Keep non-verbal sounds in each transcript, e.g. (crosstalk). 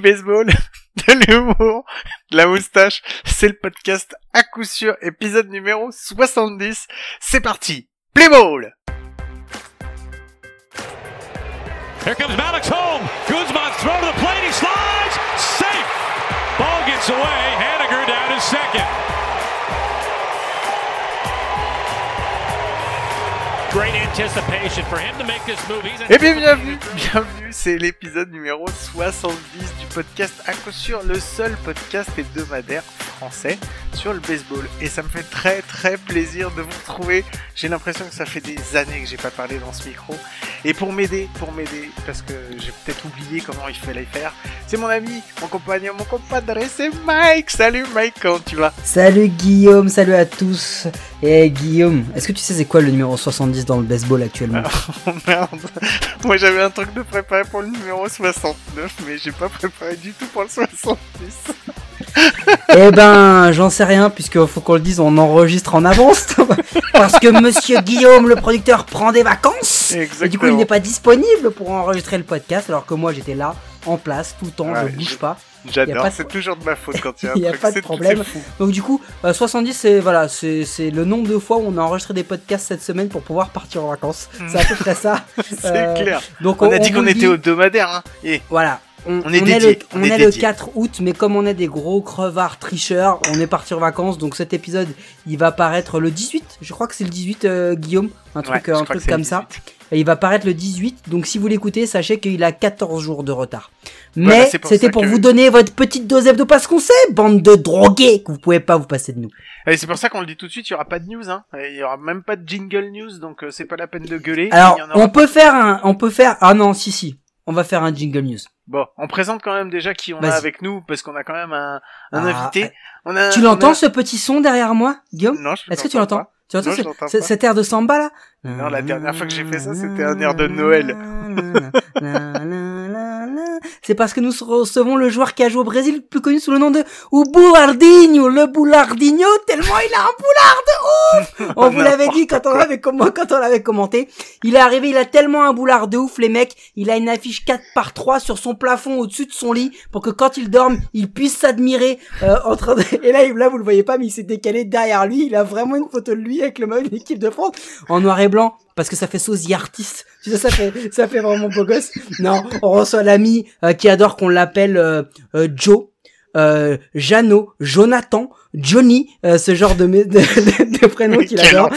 baseball, (laughs) de l'humour, de la moustache. C'est le podcast à coup sûr, épisode numéro 70. C'est parti. Play ball! Here comes Maddox home. Guzman's throw to the plate. He slides. Safe. Ball gets away. Haniger down to second. Et bien bienvenue, bienvenue, c'est l'épisode numéro 70 du podcast à coup sûr, le seul podcast hebdomadaire français sur le baseball. Et ça me fait très très plaisir de vous retrouver. J'ai l'impression que ça fait des années que j'ai pas parlé dans ce micro. Et pour m'aider, pour m'aider, parce que j'ai peut-être oublié comment il fallait faire, c'est mon ami, mon compagnon, mon compadre, c'est Mike. Salut Mike, comment tu vas? Salut Guillaume, salut à tous. Et Guillaume, est-ce que tu sais c'est quoi le numéro 70 dans le baseball actuellement (laughs) Oh merde, moi j'avais un truc de préparé pour le numéro 69, mais j'ai pas préparé du tout pour le 70. (laughs) Eh ben, j'en sais rien puisque faut qu'on le dise, on enregistre en avance parce que Monsieur Guillaume, le producteur, prend des vacances. Et du coup, il Exactement. n'est pas disponible pour enregistrer le podcast alors que moi j'étais là en place tout le temps, Ouais, je bouge je- pas. J'adore, c'est toujours de ma faute quand il y a un Il (laughs) y a pas de problème. Donc du coup, euh, 70 c'est voilà, c'est le nombre de fois où on a enregistré des podcasts cette semaine pour pouvoir partir en vacances. C'est à peu près ça. (laughs) C'est Euh, clair. Donc On a dit qu'on était hebdomadaire, hein. Et Voilà. On, On est on dédié, le, on on est est le dédié. 4 août, mais comme on est des gros crevards tricheurs, on est parti en vacances. Donc cet épisode, il va paraître le 18. Je crois que c'est le 18, euh, Guillaume. Un truc, un truc comme ça. 18. Et il va paraître le 18. Donc si vous l'écoutez, sachez qu'il a 14 jours de retard. Mais pour c'était pour que- vous donner votre petite dose de parce qu'on sait, bande de drogués, que vous pouvez pas vous passer de nous. Et c'est pour ça qu'on le dit tout de suite, il y aura pas de news, hein. Il y aura même pas de jingle news, donc euh, c'est pas la peine de gueuler. Alors, aura on peut faire un, on peut faire, ah non, si si, on va faire un jingle news. Bon, on présente quand même déjà qui on a avec nous, parce qu'on a quand même un, un Ah, invité. On a, Tu l'entends a- ce petit son derrière moi, Guillaume? Non, je Est-ce que tu l'entends. Tu entends Non, ce- cet air de samba là? Non, la dernière fois que j'ai fait ça, c'était un air de Noël. C'est parce que nous recevons le joueur qui a joué au Brésil, plus connu sous le nom de Boulardinho, le Boulardinho, tellement il a un boulard de ouf (laughs) On vous l'avait dit quand on l'avait comm- quand on l'avait commenté. Il est arrivé, il a tellement un boulard de ouf, les mecs. Il a une affiche 4 par 3 sur son plafond au-dessus de son lit pour que quand il dorme, il puisse s'admirer euh, en train de... Et là, là, vous le voyez pas, mais il s'est décalé derrière lui. Il a vraiment une photo de lui avec le maillot de l'équipe de France en noir et blanc parce que ça fait sosie artiste. Tu sais, ça fait, ça fait vraiment beau gosse. Non, on reçoit l'ami euh, qui adore qu'on l'appelle euh, euh, Joe. Euh, Jeannot, Jonathan, Johnny, euh, ce genre de, (laughs) de, de, de prénom qu'il adore.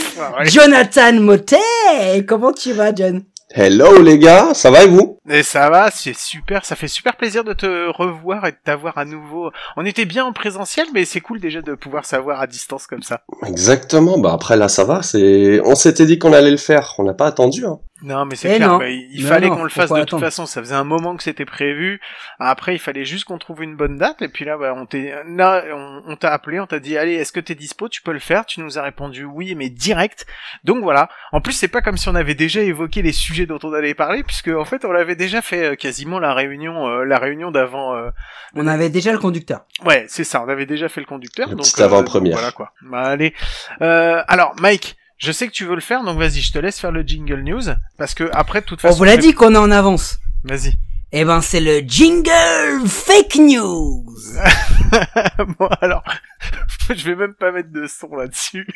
Jonathan Motet Comment tu vas, John? Hello les gars, ça va et vous? Et ça va, c'est super, ça fait super plaisir de te revoir et de t'avoir à nouveau. On était bien en présentiel, mais c'est cool déjà de pouvoir savoir à distance comme ça. Exactement, bah après là ça va, c'est on s'était dit qu'on allait le faire, on n'a pas attendu hein. Non, mais c'est Eh clair, non. bah, il fallait qu'on le fasse de toute façon. Ça faisait un moment que c'était prévu. Après, il fallait juste qu'on trouve une bonne date. Et puis là, bah, on t'est, là, on, on t'a appelé, on t'a dit, allez, est-ce que t'es dispo? Tu peux le faire. Tu nous as répondu oui, mais direct. Donc voilà. En plus, c'est pas comme si on avait déjà évoqué les sujets dont on allait parler, puisque en fait, on l'avait déjà fait euh, quasiment la réunion, euh, la réunion d'avant. euh, On avait déjà le conducteur. Ouais, c'est ça. On avait déjà fait le conducteur. Le donc, euh, avant-première. Voilà quoi. Bah, allez. Euh, alors, Mike. Je sais que tu veux le faire, donc vas-y, je te laisse faire le jingle news, parce que après, de toute On façon. vous l'a dit qu'on est en avance. Vas-y. Eh ben, c'est le jingle fake news. (laughs) bon, alors, (laughs) je vais même pas mettre de son là-dessus.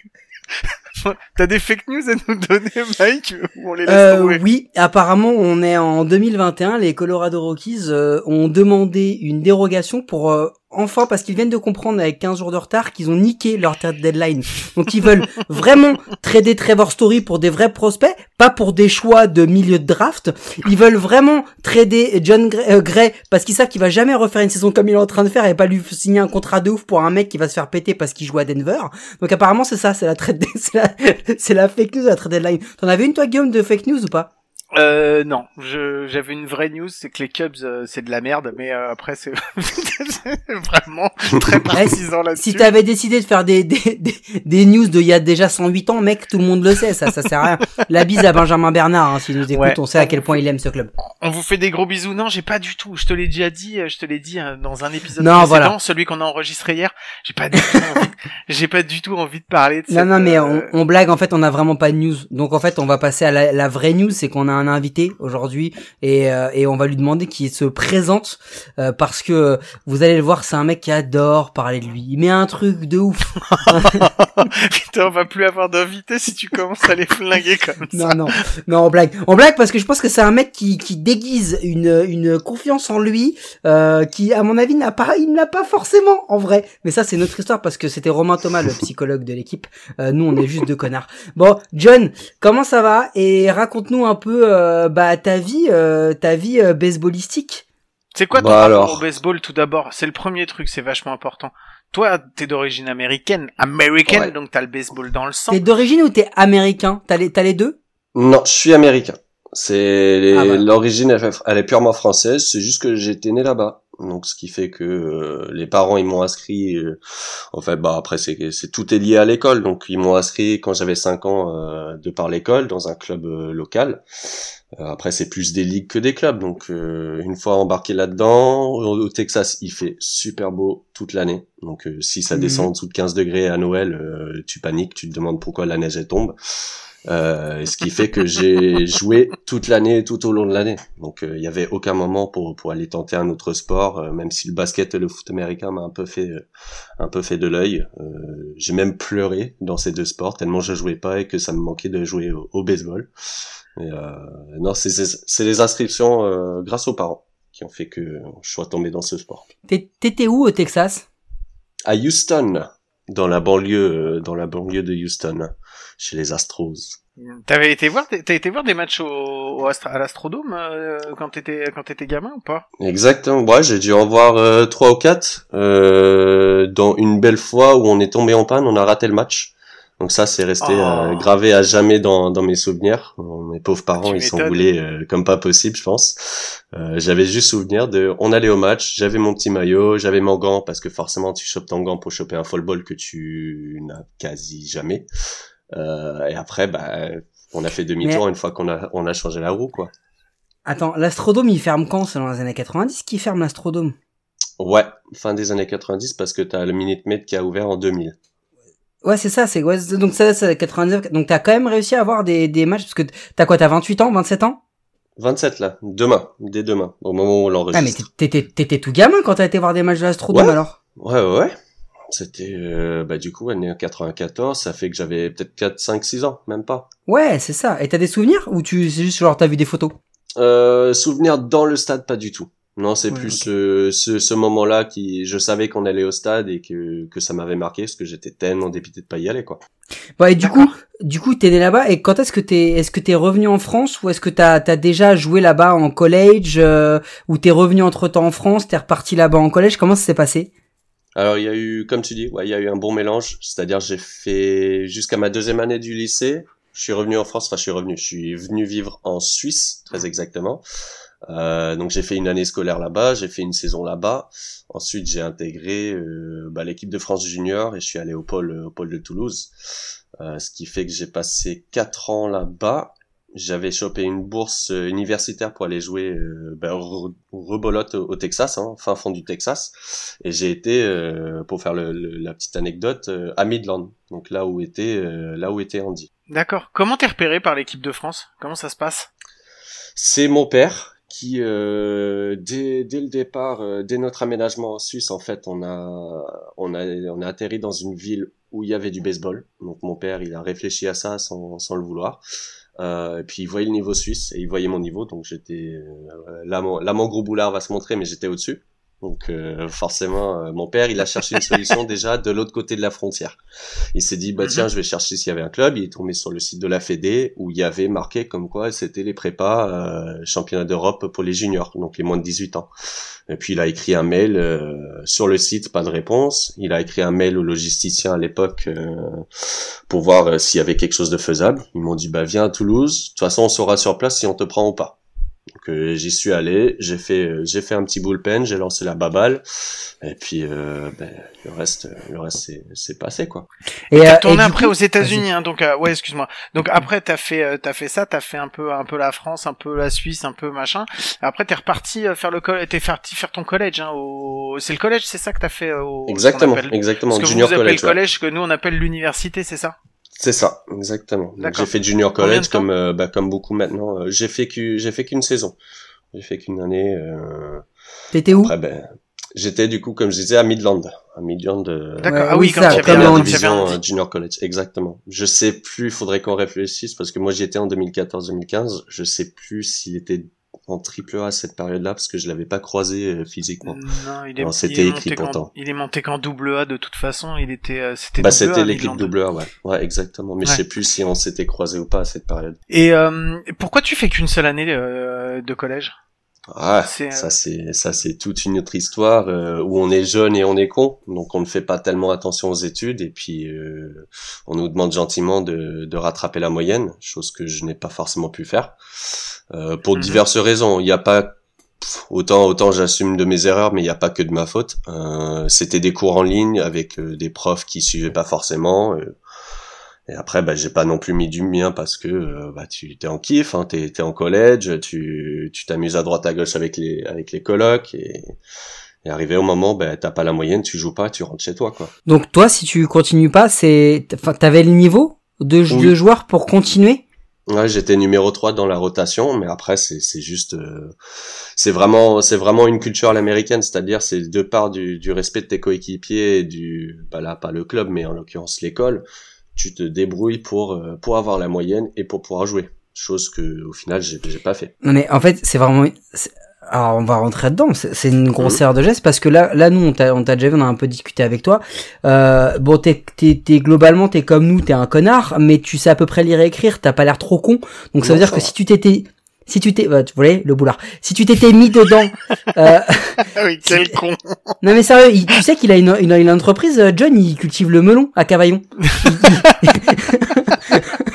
(laughs) T'as des fake news à nous donner, Mike, ou on les laisse Euh, tomber oui, apparemment, on est en 2021. Les Colorado Rockies euh, ont demandé une dérogation pour euh, enfin parce qu'ils viennent de comprendre avec 15 jours de retard qu'ils ont niqué leur deadline. Donc ils veulent (laughs) vraiment trader Trevor Story pour des vrais prospects, pas pour des choix de milieu de draft. Ils veulent vraiment trader John Gray, euh, Gray parce qu'ils savent qu'il va jamais refaire une saison comme il est en train de faire et pas lui signer un contrat de ouf pour un mec qui va se faire péter parce qu'il joue à Denver. Donc apparemment c'est ça, c'est la trade, (laughs) c'est la, la fake news la trade deadline. T'en avais une toi Guillaume de fake news ou pas? Euh, non, j'avais une vraie news, c'est que les Cubs, euh, c'est de la merde, mais euh, après, c'est (laughs) vraiment très (laughs) partisan là-dessus. Si t'avais décidé de faire des, des, des, des news de il y a déjà 108 ans, mec, tout le monde le sait, ça, ça sert à rien. (laughs) La bise à Benjamin Bernard, hein, s'il nous écoute, Ouais. on sait à quel point il aime ce club. On vous fait des gros bisous. Non, j'ai pas du tout. Je te l'ai déjà dit. euh, Je te l'ai dit euh, dans un épisode Non, précédent, voilà. celui qu'on a enregistré hier. J'ai pas du tout envie. J'ai pas du tout envie de parler de Non, cette, non, mais euh, on, on blague, en fait, on a vraiment pas de news. Donc, en fait, on va passer à la, la vraie news, c'est qu'on a un invité aujourd'hui et, euh, et on va lui demander qu'il se présente euh, parce que vous allez le voir, c'est un mec qui adore parler de lui. Il met un truc de ouf. (laughs) Putain, on va plus avoir d'invités si tu commences à les flinguer comme ça. Non, non, non, on blague. On blague parce que je pense que c'est un mec qui, qui déguise une, une confiance en lui euh, qui, à mon avis, n'a pas, il n'a pas forcément en vrai. Mais ça, c'est notre histoire parce que c'était Romain Thomas, le psychologue de l'équipe. Euh, nous, on est juste deux connards. Bon, John, comment ça va? Et raconte-nous un peu euh, bah, ta vie, euh, ta vie euh, baseballistique. C'est quoi ton Bah rapport alors. au baseball tout d'abord? C'est le premier truc, c'est vachement important. Toi, t'es d'origine américaine, américaine, Ouais. donc t'as le baseball dans le sang. T'es d'origine ou t'es américain? T'as les, t'as les deux? Non, je suis américain. C'est les- Ah bah. l'origine, elle, elle est purement française. C'est juste que j'étais né là-bas. Donc, ce qui fait que euh, les parents, ils m'ont inscrit. euh, en fait, bah après, c'est c'est tout est lié à l'école. Donc, ils m'ont inscrit quand j'avais 5 ans euh, de par l'école dans un club euh, local. Euh, après, c'est plus des ligues que des clubs. Donc, euh, une fois embarqué là-dedans, au, Texas, il fait super beau toute l'année. Donc, euh, si ça Mhm. descend en dessous de 15 degrés à Noël, euh, tu paniques, tu te demandes pourquoi la neige elle tombe. Euh, ce qui fait que j'ai joué toute l'année, tout au long de l'année. Donc euh, il y avait aucun moment pour pour aller tenter un autre sport, euh, même si le basket et le foot américain m'a un peu fait euh, un peu fait de l'œil. Euh, j'ai même pleuré dans ces deux sports tellement je jouais pas et que ça me manquait de jouer au, au baseball. Euh, non, c'est c'est c'est les inscriptions euh, grâce aux parents qui ont fait que je sois tombé dans ce sport. T'étais où au Texas? À Houston, dans la banlieue, euh, dans la banlieue de Houston, chez les Astros. T'avais été voir, t'as été voir des matchs au, au Astra- à l'Astrodome euh, quand t'étais quand t'étais gamin ou pas? Exactement. Ouais, j'ai dû en voir euh, trois ou quatre. Euh, dans une belle fois où on est tombé en panne, on a raté le match. Donc ça, c'est resté Oh. euh, gravé à jamais dans, dans mes souvenirs. Mes pauvres parents, Tu ils s'en voulaient euh, comme pas possible, je pense. Euh, j'avais juste souvenir de, on allait au match, j'avais mon petit maillot, j'avais mon gant parce que forcément tu chopes ton gant pour choper un fall ball que tu n'as quasi jamais. Euh, et après, bah, on a fait demi-tour une fois qu'on a, on a changé la roue, quoi. Attends, l'Astrodome, il ferme quand? Dans les années 90 qui ferme l'Astrodome? Ouais, fin des années 90 parce que t'as le Minute Maid qui a ouvert en 2000. Ouais, c'est ça, c'est ouais, donc ça, c'est 99. Donc t'as quand même réussi à avoir des, des matchs parce que t'as quoi, t'as 28 ans, 27 ans? 27 là, demain, dès demain, au moment où on Ah mais l'enregistre. t'étais t'étais tout gamin quand t'as été voir des matchs de l'Astrodome Ouais. alors? Ouais, ouais, ouais. C'était, euh, bah du coup, elle est né en 94, ça fait que j'avais peut-être 4, 5, 6 ans, même pas. Ouais, c'est ça. Et t'as des souvenirs? Ou tu c'est juste genre t'as vu des photos? Euh, souvenir dans le stade, pas du tout. Non, c'est Ouais, plus euh, ce, ce moment-là qui, je savais qu'on allait au stade et que, que ça m'avait marqué parce que j'étais tellement dépité de pas y aller, quoi. Bon et du coup, du coup t'es né là-bas et quand est-ce que t'es est-ce que t'es revenu en France ou est-ce que t'as t'as déjà joué là-bas en college euh, ou t'es revenu entre temps en France, t'es reparti là-bas en collège? Comment ça s'est passé? Alors il y a eu, comme tu dis, ouais, il y a eu un bon mélange. C'est-à-dire j'ai fait jusqu'à ma deuxième année du lycée. Je suis revenu en France, enfin je suis revenu, je suis venu vivre en Suisse, très exactement. Euh, donc j'ai fait une année scolaire là-bas, j'ai fait une saison là-bas. Ensuite j'ai intégré euh, bah, l'équipe de France junior et je suis allé au pôle, au pôle de Toulouse. Euh, ce qui fait que j'ai passé quatre ans là-bas. J'avais chopé une bourse euh, universitaire pour aller jouer euh, bah, re- rebolote au, au Texas, hein, fin fond du Texas. Et j'ai été, euh, pour faire le, le- la petite anecdote, euh, à Midland, donc là où était, euh, là où était Andy. D'accord. Comment t'es repéré par l'équipe de France? Comment ça se passe? C'est mon père qui, euh, dès, dès le départ, euh, dès notre aménagement en Suisse, en fait, on a, on a, on a atterri dans une ville où il y avait du baseball. Donc mon père, il a réfléchi à ça sans, sans le vouloir. Euh, et puis il voyait le niveau suisse et il voyait mon niveau, donc j'étais euh, là, là mon gros boulard va se montrer, mais j'étais au-dessus. Donc euh, forcément, euh, mon père, il a cherché une solution déjà de l'autre côté de la frontière. Il s'est dit, bah tiens, je vais chercher s'il y avait un club. Il est tombé sur le site de la Fédé où il y avait marqué comme quoi c'était les prépas euh, championnat d'Europe pour les juniors, donc les moins de 18 ans. Et puis il a écrit un mail euh, sur le site, pas de réponse. Il a écrit un mail au logisticien à l'époque euh, pour voir s'il y avait quelque chose de faisable. Ils m'ont dit, bah viens à Toulouse. De toute façon, on saura sur place si on te prend ou pas. Donc euh, j'y suis allé, j'ai fait euh, j'ai fait un petit bullpen, j'ai lancé la baballe et puis euh, ben, le reste le reste c'est c'est passé quoi. Et T'as euh, tourné et après coup- aux États-Unis, hein, donc euh, ouais, excuse-moi. Donc après t'as fait euh, t'as fait ça, t'as fait un peu un peu la France, un peu la Suisse, un peu machin. Après t'es reparti euh, faire le collège, t'es parti faire ton collège. Hein, au... C'est le collège, c'est ça que t'as fait euh, au. Exactement, appelle- exactement Ce que junior vous, vous appelez college. le ouais. collège, que nous on appelle l'université, c'est ça? C'est ça, exactement. J'ai fait junior college comme euh, bah, comme beaucoup maintenant. Euh, J'ai fait que j'ai fait qu'une saison. J'ai fait qu'une année. Euh... T'étais où? Après, ben, j'étais du coup, comme je disais, à Midland, à Midland. Euh, D'accord. Ah oui, ça, il comme il division euh, junior college, exactement. Je sais plus, faudrait qu'on réfléchisse parce que moi j'y étais en 2014-2015. Je sais plus s'il était en triple A à cette période-là parce que je l'avais pas croisé euh, physiquement. Non, il est, c'était il est écrit monté qu'en- pourtant. Il est monté qu'en double A de toute façon. Il était, euh, c'était Bah c'était l'équipe double A, ouais, ouais, exactement. Mais Ouais. je sais plus si on s'était croisé ou pas à cette période. Et euh, pourquoi tu fais qu'une seule année euh, de collège? Ah, C'est, euh, ça c'est ça c'est toute une autre histoire euh, où on est jeune et on est con, donc on ne fait pas tellement attention aux études et puis euh, on nous demande gentiment de, de rattraper la moyenne, chose que je n'ai pas forcément pu faire euh, pour Mhm. diverses raisons. Il n'y a pas autant autant j'assume de mes erreurs, mais il n'y a pas que de ma faute. Euh, C'était des cours en ligne avec euh, des profs qui suivaient pas forcément. euh, et après, bah, j'ai pas non plus mis du mien parce que bah, tu t'es en kiff, hein, t'es t'es en collège, tu tu t'amuses à droite à gauche avec les avec les colocs et, et arrivé au moment, bah, t'as pas la moyenne, tu joues pas, tu rentres chez toi quoi. Donc toi, si tu continues pas, c'est, enfin, t'avais le niveau de, Oui. de joueur pour continuer? Ouais, j'étais numéro 3 dans la rotation, mais après c'est c'est juste euh, c'est vraiment c'est vraiment une culture à l'américaine, c'est-à-dire c'est de part du, du respect de tes coéquipiers et du bah là pas le club mais en l'occurrence l'école, tu te débrouilles pour euh, pour avoir la moyenne et pour pouvoir jouer. Chose que au final j'ai j'ai pas fait. Non mais en fait, c'est vraiment. Alors on va rentrer dedans. C'est c'est une grosse Mhm. erreur de geste parce que là, là nous on t'a, on t'a déjà vu, on a un peu discuté avec toi. Euh, bon, t'es, globalement t'es comme nous, t'es un connard, mais tu sais à peu près lire et écrire. T'as pas l'air trop con. Donc ça Non, veut dire ça que va. si tu t'étais, si tu t'es, bah, tu voyez le boulard. Si tu t'étais mis dedans, (laughs) euh, Ah oui, quel con. non mais sérieux, il- tu sais qu'il a une, une, une entreprise. euh, John, il cultive le melon à Cavaillon. (laughs)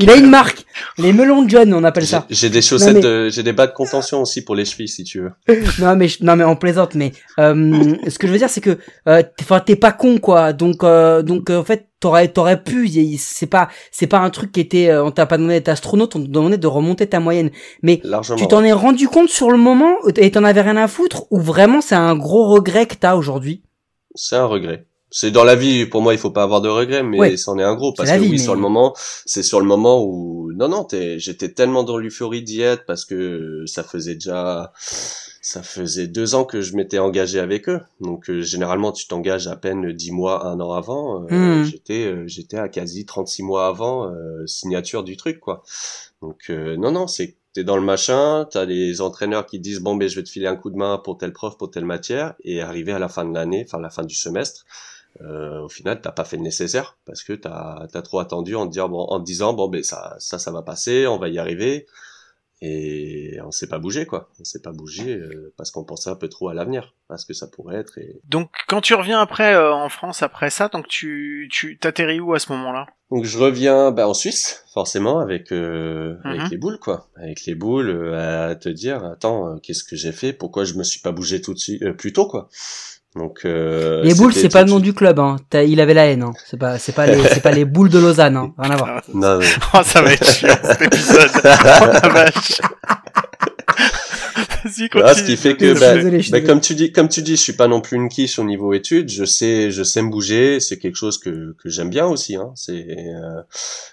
il a une marque, les melons de John, on appelle ça. j'ai des chaussettes, mais- de- j'ai des bas de contention aussi pour les chevilles si tu veux. (laughs) non mais non mais on plaisante mais euh, ce que je veux dire c'est que euh, t'es- enfin t'es pas con quoi donc euh, donc euh, en fait t'aurais t'aurais pu c'est pas c'est pas un truc qui était euh, on t'a pas demandé d'être astronaute on t'a demandé de remonter ta moyenne mais Largement. tu t'en es rendu compte sur le moment et t'en avais rien à foutre ou vraiment c'est un gros regret que t'as aujourd'hui? C'est un regret. C'est dans la vie, pour moi, il faut pas avoir de regrets, mais Ouais. c'en est un gros. Parce que vie, oui, mais- sur le moment, c'est sur le moment où, non, non, j'étais tellement dans l'euphorie d'y être parce que ça faisait déjà, ça faisait deux ans que je m'étais engagé avec eux. Donc, euh, généralement, tu t'engages à peine dix mois, un an avant. Euh, Hmm. J'étais, euh, j'étais à quasi 36 mois avant, signature du truc, quoi. Donc, non, non, c'est t'es dans le machin, t'as les entraîneurs qui disent bon ben je vais te filer un coup de main pour telle prof, pour telle matière, et arrivé à la fin de l'année, enfin la fin du semestre, euh, au final t'as pas fait le nécessaire parce que t'as as trop attendu en te dire bon en te disant bon ben ça ça ça va passer, on va y arriver, et on s'est pas bougé quoi, on s'est pas bougé euh, parce qu'on pensait un peu trop à l'avenir, à ce que ça pourrait être. Et... Donc quand tu reviens après euh, en France après ça, donc tu tu t'atterris où à ce moment-là? Donc je reviens bah, en Suisse, forcément, avec euh, Mhm. avec les boules, quoi. Avec les boules, euh, à te dire, attends, euh, qu'est-ce que j'ai fait? Pourquoi je me suis pas bougé tout de suite, euh, plus tôt, quoi? Donc euh, les boules c'est pas le nom du club hein T'as- il avait la haine hein c'est pas c'est pas les c'est pas les boules de Lausanne hein rien à voir. (laughs) Non, mais- (laughs) Oh, ça va être chiant cet épisode. (laughs) oh la vache. Vas-y, continue. Voilà, ce qui fait que, bah, désolé, bah, comme tu dis, comme tu dis, je suis pas non plus une quiche au niveau études. Je sais, je sais me bouger. C'est quelque chose que que j'aime bien aussi. Hein. C'est, euh,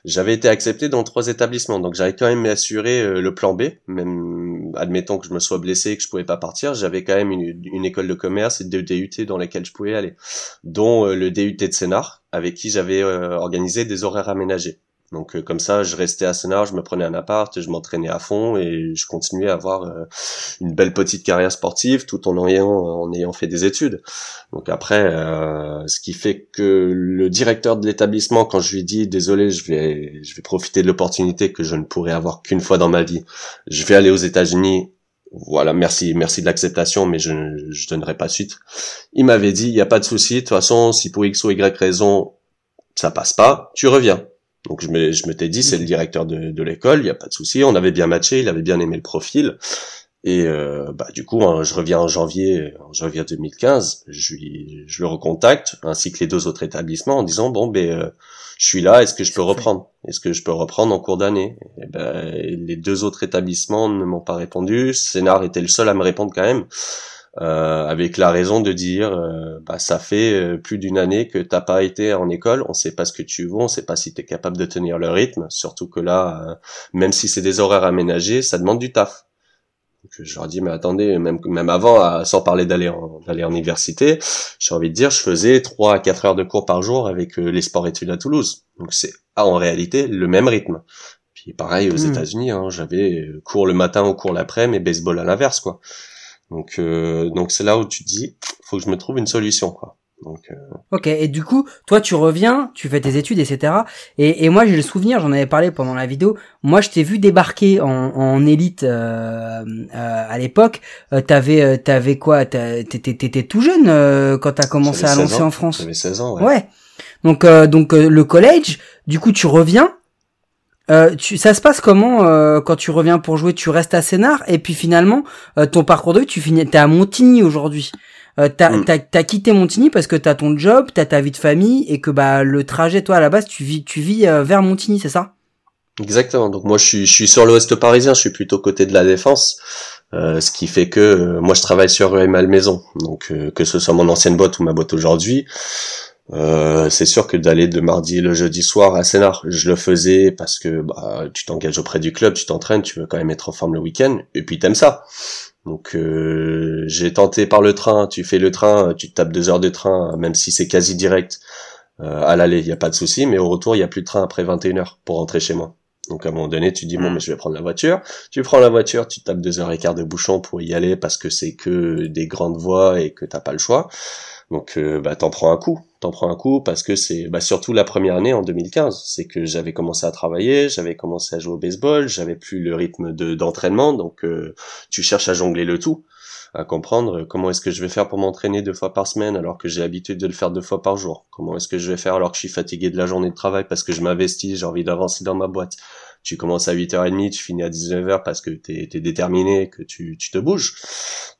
j'avais été accepté dans trois établissements, donc j'avais quand même assuré euh, le plan B. Même, admettons que je me sois blessé et que je pouvais pas partir, j'avais quand même une, une école de commerce et deux DUT dans lesquels je pouvais aller, dont euh, le DUT de Sénart, avec qui j'avais euh, organisé des horaires aménagés. Donc euh, comme ça, je restais à Sénart, je me prenais un appart, je m'entraînais à fond et je continuais à avoir euh, une belle petite carrière sportive tout en ayant en ayant fait des études. Donc après, euh, ce qui fait que le directeur de l'établissement, quand je lui dis désolé, je vais je vais profiter de l'opportunité que je ne pourrai avoir qu'une fois dans ma vie, je vais aller aux États-Unis. Voilà, merci, merci de l'acceptation, mais je je donnerai pas suite. Il m'avait dit, il y a pas de souci, de toute façon, si pour x ou y raison ça passe pas, tu reviens. Donc je me, je m'étais dit, c'est le directeur de, de l'école, il y a pas de souci, on avait bien matché, il avait bien aimé le profil. Et euh, bah du coup, hein, je reviens en janvier, en janvier 2015, je, lui, je le recontacte, ainsi que les deux autres établissements, en disant bon ben euh, je suis là, est-ce que je peux reprendre? Est-ce que je peux reprendre en cours d'année? Et ben, Les deux autres établissements ne m'ont pas répondu. Sénart était le seul à me répondre quand même. euh, avec la raison de dire euh, bah ça fait euh, plus d'une année que t'as pas été en école, on sait pas ce que tu veux, on sait pas si tu es capable de tenir le rythme, surtout que là même si c'est des horaires aménagés, ça demande du taf. Donc je leur dis mais attendez, même même avant sans parler d'aller en d'aller en université, j'ai envie de dire je faisais 3 à 4 heures de cours par jour avec les sports études à Toulouse. Donc c'est ah, en réalité le même rythme. Puis pareil aux hmm. États-Unis, hein, j'avais cours le matin ou cours l'après, mais baseball à l'inverse quoi. Donc euh, donc c'est là où tu te dis faut que je me trouve une solution quoi. Donc, euh... Ok, et du coup, toi tu reviens, tu fais tes études, etc. Et, et moi j'ai le souvenir, j'en avais parlé pendant la vidéo, moi je t'ai vu débarquer en, en élite euh, euh, à l'époque. Euh, t'avais, euh, t'avais quoi? T'étais tout jeune euh, quand t'as commencé à lancer en France. J'avais 16 ans, ouais. Ouais. Donc, donc le collège, du coup tu reviens, euh, tu, ça se passe comment euh, quand tu reviens pour jouer? Tu restes à Sénart et puis finalement euh, ton parcours de vie, tu finis, t'es à Montigny aujourd'hui. Euh, t'as, mm. t'as, quitté Montigny parce que t'as ton job, t'as ta vie de famille et que bah le trajet toi à la base tu vis, tu vis vers Montigny, c'est ça? Exactement. Donc moi je suis, je suis sur l'Ouest parisien, je suis plutôt côté de la Défense. ce qui fait que moi je travaille sur rue Malmaison, donc que ce soit mon ancienne boîte ou ma boîte aujourd'hui, euh, c'est sûr que d'aller de mardi le jeudi soir à Sénart, je le faisais parce que bah, tu t'engages auprès du club, tu t'entraînes, tu veux quand même être en forme le week-end, et puis t'aimes ça. Donc euh, j'ai tenté par le train, tu fais le train, tu tapes deux heures de train, même si c'est quasi direct. Euh, à l'aller, il y a pas de souci, mais au retour, il y a plus de train après 21 heures pour rentrer chez moi. Donc à un moment donné, tu dis bon, mm. mais je vais prendre la voiture. Tu prends la voiture, tu tapes deux heures et quart de bouchon pour y aller parce que c'est que des grandes voies et que t'as pas le choix. Donc euh, bah t'en prends un coup, t'en prends un coup parce que c'est bah, surtout la première année en 2015, c'est que j'avais commencé à travailler, j'avais commencé à jouer au baseball, j'avais plus le rythme de d'entraînement, donc euh, tu cherches à jongler le tout, à comprendre comment est-ce que je vais faire pour m'entraîner deux fois par semaine alors que j'ai l'habitude de le faire deux fois par jour, comment est-ce que je vais faire alors que je suis fatigué de la journée de travail parce que je m'investis, j'ai envie d'avancer dans ma boîte, tu commences à 8h30, tu finis à 19h parce que t'es es déterminé, que tu, tu te bouges.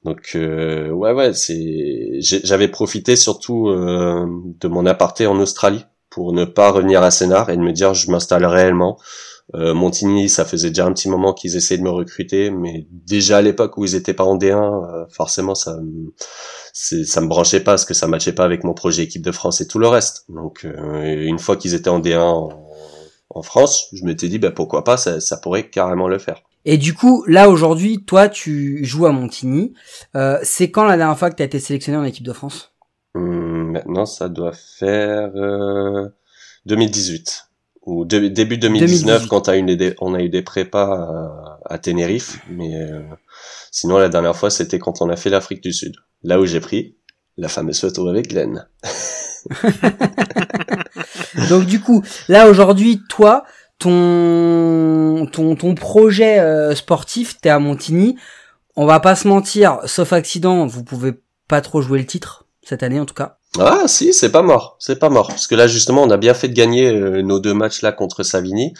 Donc euh, ouais ouais, c'est j'avais profité surtout euh, de mon aparté en Australie pour ne pas revenir à Sénart et de me dire je m'installe réellement. Euh, Montigny, ça faisait déjà un petit moment qu'ils essayaient de me recruter, mais déjà à l'époque où ils étaient pas en D1, euh, forcément ça ça me branchait pas parce que ça matchait pas avec mon projet équipe de France et tout le reste. Donc euh, une fois qu'ils étaient en D1 en France, je m'étais dit bah pourquoi pas, ça, ça, pourrait carrément le faire. Et du coup, là aujourd'hui, toi tu joues à Montigny. Euh, c'est quand la dernière fois que tu as été sélectionné en équipe de France? Hum, Maintenant, ça doit faire 2018 euh, ou début 2019 quand a eu on a eu des prépas à, Tenerife. Mais euh, sinon, la dernière fois, c'était quand on a fait l'Afrique du Sud, là où j'ai pris la fameuse photo avec Glenn. (laughs) Donc du coup, là aujourd'hui, toi, ton ton ton projet euh, sportif, t'es à Montigny. On va pas se mentir, sauf accident, vous pouvez pas trop jouer le titre cette année en tout cas. Ah si, c'est pas mort, c'est pas mort. Parce que là justement, on a bien fait de gagner euh, nos deux matchs là contre Savigny,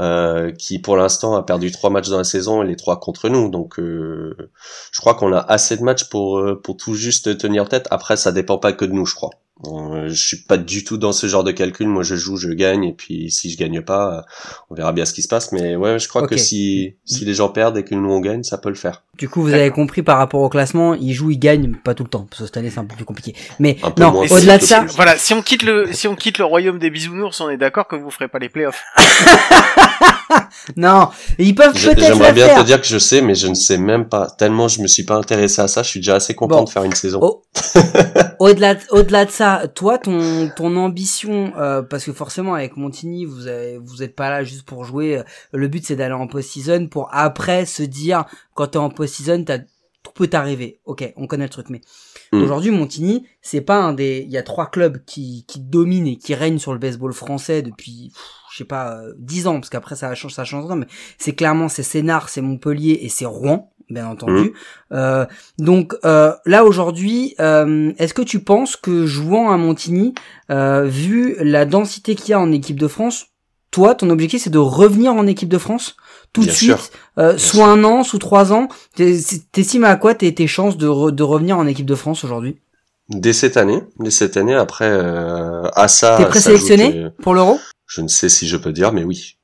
euh, qui pour l'instant a perdu trois matchs dans la saison et les trois contre nous. Donc je crois qu'on a assez de matchs pour pour tout juste tenir tête. Après, ça dépend pas que de nous, je crois. Euh, je suis pas du tout dans ce genre de calcul. Moi, je joue, je gagne, et puis si je gagne pas, euh, on verra bien ce qui se passe. Mais ouais, je crois que si si les gens perdent et que nous on gagne, ça peut le faire. Du coup, vous avez compris par rapport au classement, ils jouent, ils gagnent, pas tout le temps, parce que cette année c'est un peu plus compliqué. Mais non, au-delà de ça, voilà, si on quitte le si on quitte le royaume des bisounours, on est d'accord que vous ferez pas les playoffs. (laughs) non, ils peuvent peut-être J'aimerais bien te dire que je sais, mais je ne sais même pas. Tellement je me suis pas intéressé à ça. Je suis déjà assez content de faire une saison. (laughs) Au-delà, au-delà de ça, toi, ton ton ambition, euh, parce que forcément avec Montigny, vous avez, vous êtes pas là juste pour jouer. Le but c'est d'aller en post-season pour après se dire quand t'es en post-season, tout peut t'arriver. Ok, on connaît le truc, mais mm. aujourd'hui Montigny, c'est pas un des, il y a trois clubs qui qui dominent et qui règnent sur le baseball français depuis je sais pas, euh, dix ans, parce qu'après ça change, ça change, mais c'est clairement c'est Sénart, c'est Montpellier et c'est Rouen, bien entendu. Mmh. Euh, donc euh, là aujourd'hui, euh, est-ce que tu penses que jouant à Montigny, euh, vu la densité qu'il y a en équipe de France, toi, ton objectif c'est de revenir en équipe de France? Tout de suite, euh, soit un an, sous trois ans. T'estimes à quoi tes, tes chances de, de revenir en équipe de France aujourd'hui? Dès cette année, dès cette année, après à ça. T'es présélectionné pour l'Euro? je ne sais si je peux dire, mais (laughs) oui.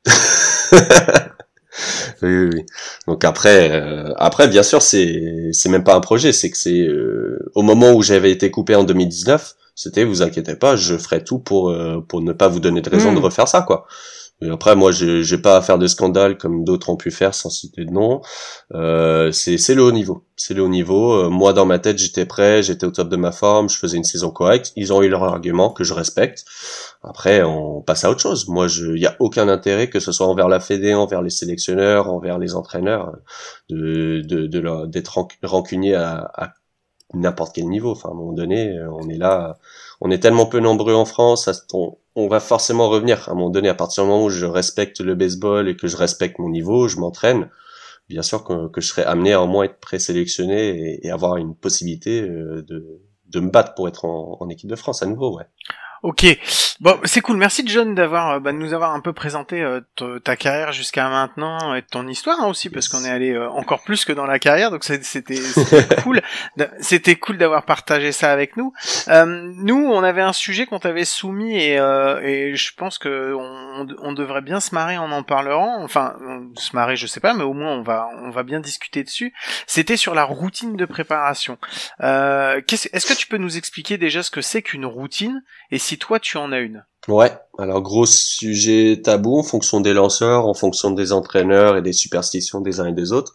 oui, oui. Donc après, euh, après, bien sûr, c'est c'est même pas un projet, c'est que c'est euh, au moment où j'avais été coupé en 2019, c'était vous inquiétez pas, je ferai tout pour euh, pour ne pas vous donner de raison de refaire ça, quoi. Après, moi, j'ai pas à faire de scandale comme d'autres ont pu faire sans citer de nom. Euh, c'est le haut niveau, c'est le haut niveau. Euh, moi, dans ma tête, j'étais prêt, j'étais au top de ma forme, je faisais une saison correcte. Ils ont eu leur argument que je respecte. Après, on passe à autre chose. Moi, il y a aucun intérêt que ce soit envers la Fédé, envers les sélectionneurs, envers les entraîneurs, de de de d'être ranc- rancunier à, à n'importe quel niveau. Enfin, à un moment donné, on est là, on est tellement peu nombreux en France, on, va forcément revenir. À un moment donné, à partir du moment où je respecte le baseball et que je respecte mon niveau, je m'entraîne. Bien sûr que, que je serai amené à au moins être présélectionné et, et avoir une possibilité euh, de, de me battre pour être en, en équipe de France à nouveau, ouais. Ok, bon, c'est cool. Merci John d'avoir, euh, bah, de nous avoir un peu présenté euh, ta carrière jusqu'à maintenant et ton histoire hein, aussi, parce qu'on est allé euh, encore plus que dans la carrière, donc (laughs) c'était cool. C'était cool d'avoir partagé ça avec nous. Euh, nous, on avait un sujet qu'on t'avait soumis et, euh, et je pense que on, on devrait bien se marrer en en parlant. Enfin, se marrer, je sais pas, mais au moins on va on va bien discuter dessus. C'était sur la routine de préparation. Euh, qu'est-ce- Est-ce que tu peux nous expliquer déjà ce que c'est qu'une routine et si toi tu en as une? Ouais, alors gros sujet tabou en fonction des lanceurs, en fonction des entraîneurs et des superstitions des uns et des autres,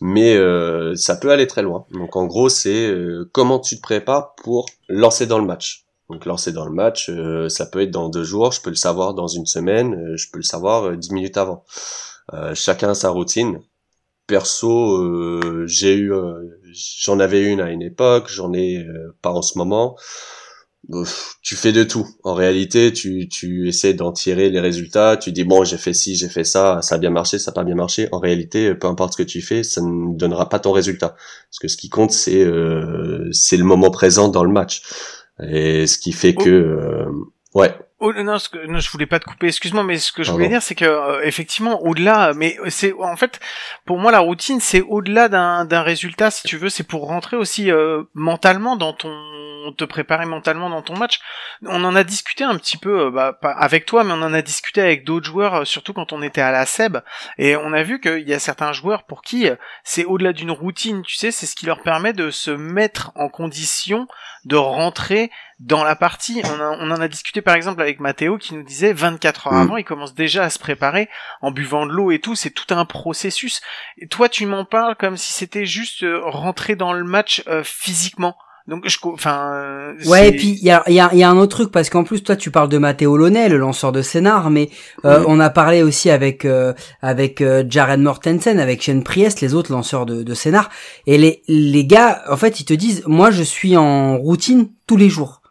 mais euh, ça peut aller très loin. Donc en gros, c'est euh, comment tu te prépares pour lancer dans le match. Donc lancer dans le match, euh, ça peut être dans deux jours, je peux le savoir dans une semaine, euh, je peux le savoir euh, dix minutes avant. Euh, chacun a sa routine. Perso, j'ai eu, j'en avais une à une époque, j'en ai pas en ce moment. Tu fais de tout. En réalité, tu, tu essaies d'en tirer les résultats. Tu dis bon, j'ai fait ci, j'ai fait ça, ça a bien marché, ça a pas bien marché. En réalité, peu importe ce que tu fais, ça ne donnera pas ton résultat. Parce que ce qui compte, c'est euh, c'est le moment présent dans le match. Et ce qui fait que euh, ouais, Oh, non, ce que, non, je voulais pas te couper, excuse-moi, mais ce que je voulais Pardon. dire, c'est que euh, effectivement, au-delà, mais c'est en fait, pour moi, la routine, c'est au-delà d'un d'un résultat, si tu veux, c'est pour rentrer aussi euh, mentalement dans ton, te préparer mentalement dans ton match. On en a discuté un petit peu, euh, bah, pas avec toi, mais on en a discuté avec d'autres joueurs, euh, surtout quand on était à la SEB, et on a vu qu'il y a certains joueurs pour qui euh, c'est au-delà d'une routine, tu sais, c'est ce qui leur permet de se mettre en condition de rentrer dans la partie. On, a- on en a discuté par exemple avec Mathéo qui nous disait 24 heures Mm. avant, il commence déjà à se préparer en buvant de l'eau et tout. C'est tout un processus. Et toi, tu m'en parles comme si c'était juste euh, rentrer dans le match euh, physiquement. Donc, je, enfin, euh, Ouais, et puis il y a, il y, a, il y a un autre truc parce qu'en plus toi tu parles de Matteo Launay, le lanceur de scénar, mais euh, Oui. on a parlé aussi avec euh, avec euh, Jared Mortensen, avec Shane Priest, les autres lanceurs de, de scénar, et les les gars en fait ils te disent moi je suis en routine tous les jours,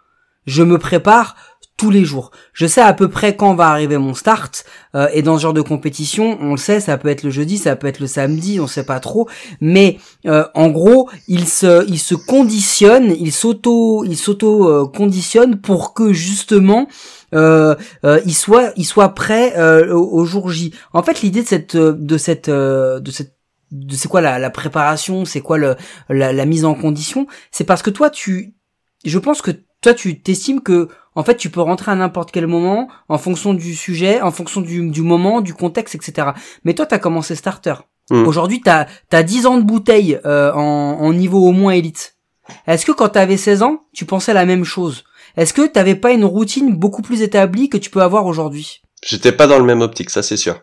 je me prépare tous les jours. Je sais à peu près quand va arriver mon start euh, et dans ce genre de compétition, on le sait, ça peut être le jeudi, ça peut être le samedi, on sait pas trop, mais euh, en gros, il se il se conditionne, il s'auto il s'auto euh, conditionne pour que justement il soit il soit prêt au, jour J. En fait, l'idée de cette de cette de cette c'est quoi la, la préparation, c'est quoi la, la mise en condition, c'est parce que toi tu je pense que toi tu t'estimes que en fait tu peux rentrer à n'importe quel moment en fonction du sujet, en fonction du, du moment, du contexte, etc. Mais toi t'as commencé starter. Mm. Aujourd'hui t'as t'as 10 ans de bouteille euh, en, en niveau au moins élite. Est-ce que quand t'avais 16 ans tu pensais la même chose? Est-ce que t'avais pas une routine beaucoup plus établie que tu peux avoir aujourd'hui? J'étais pas dans le même optique, ça c'est sûr.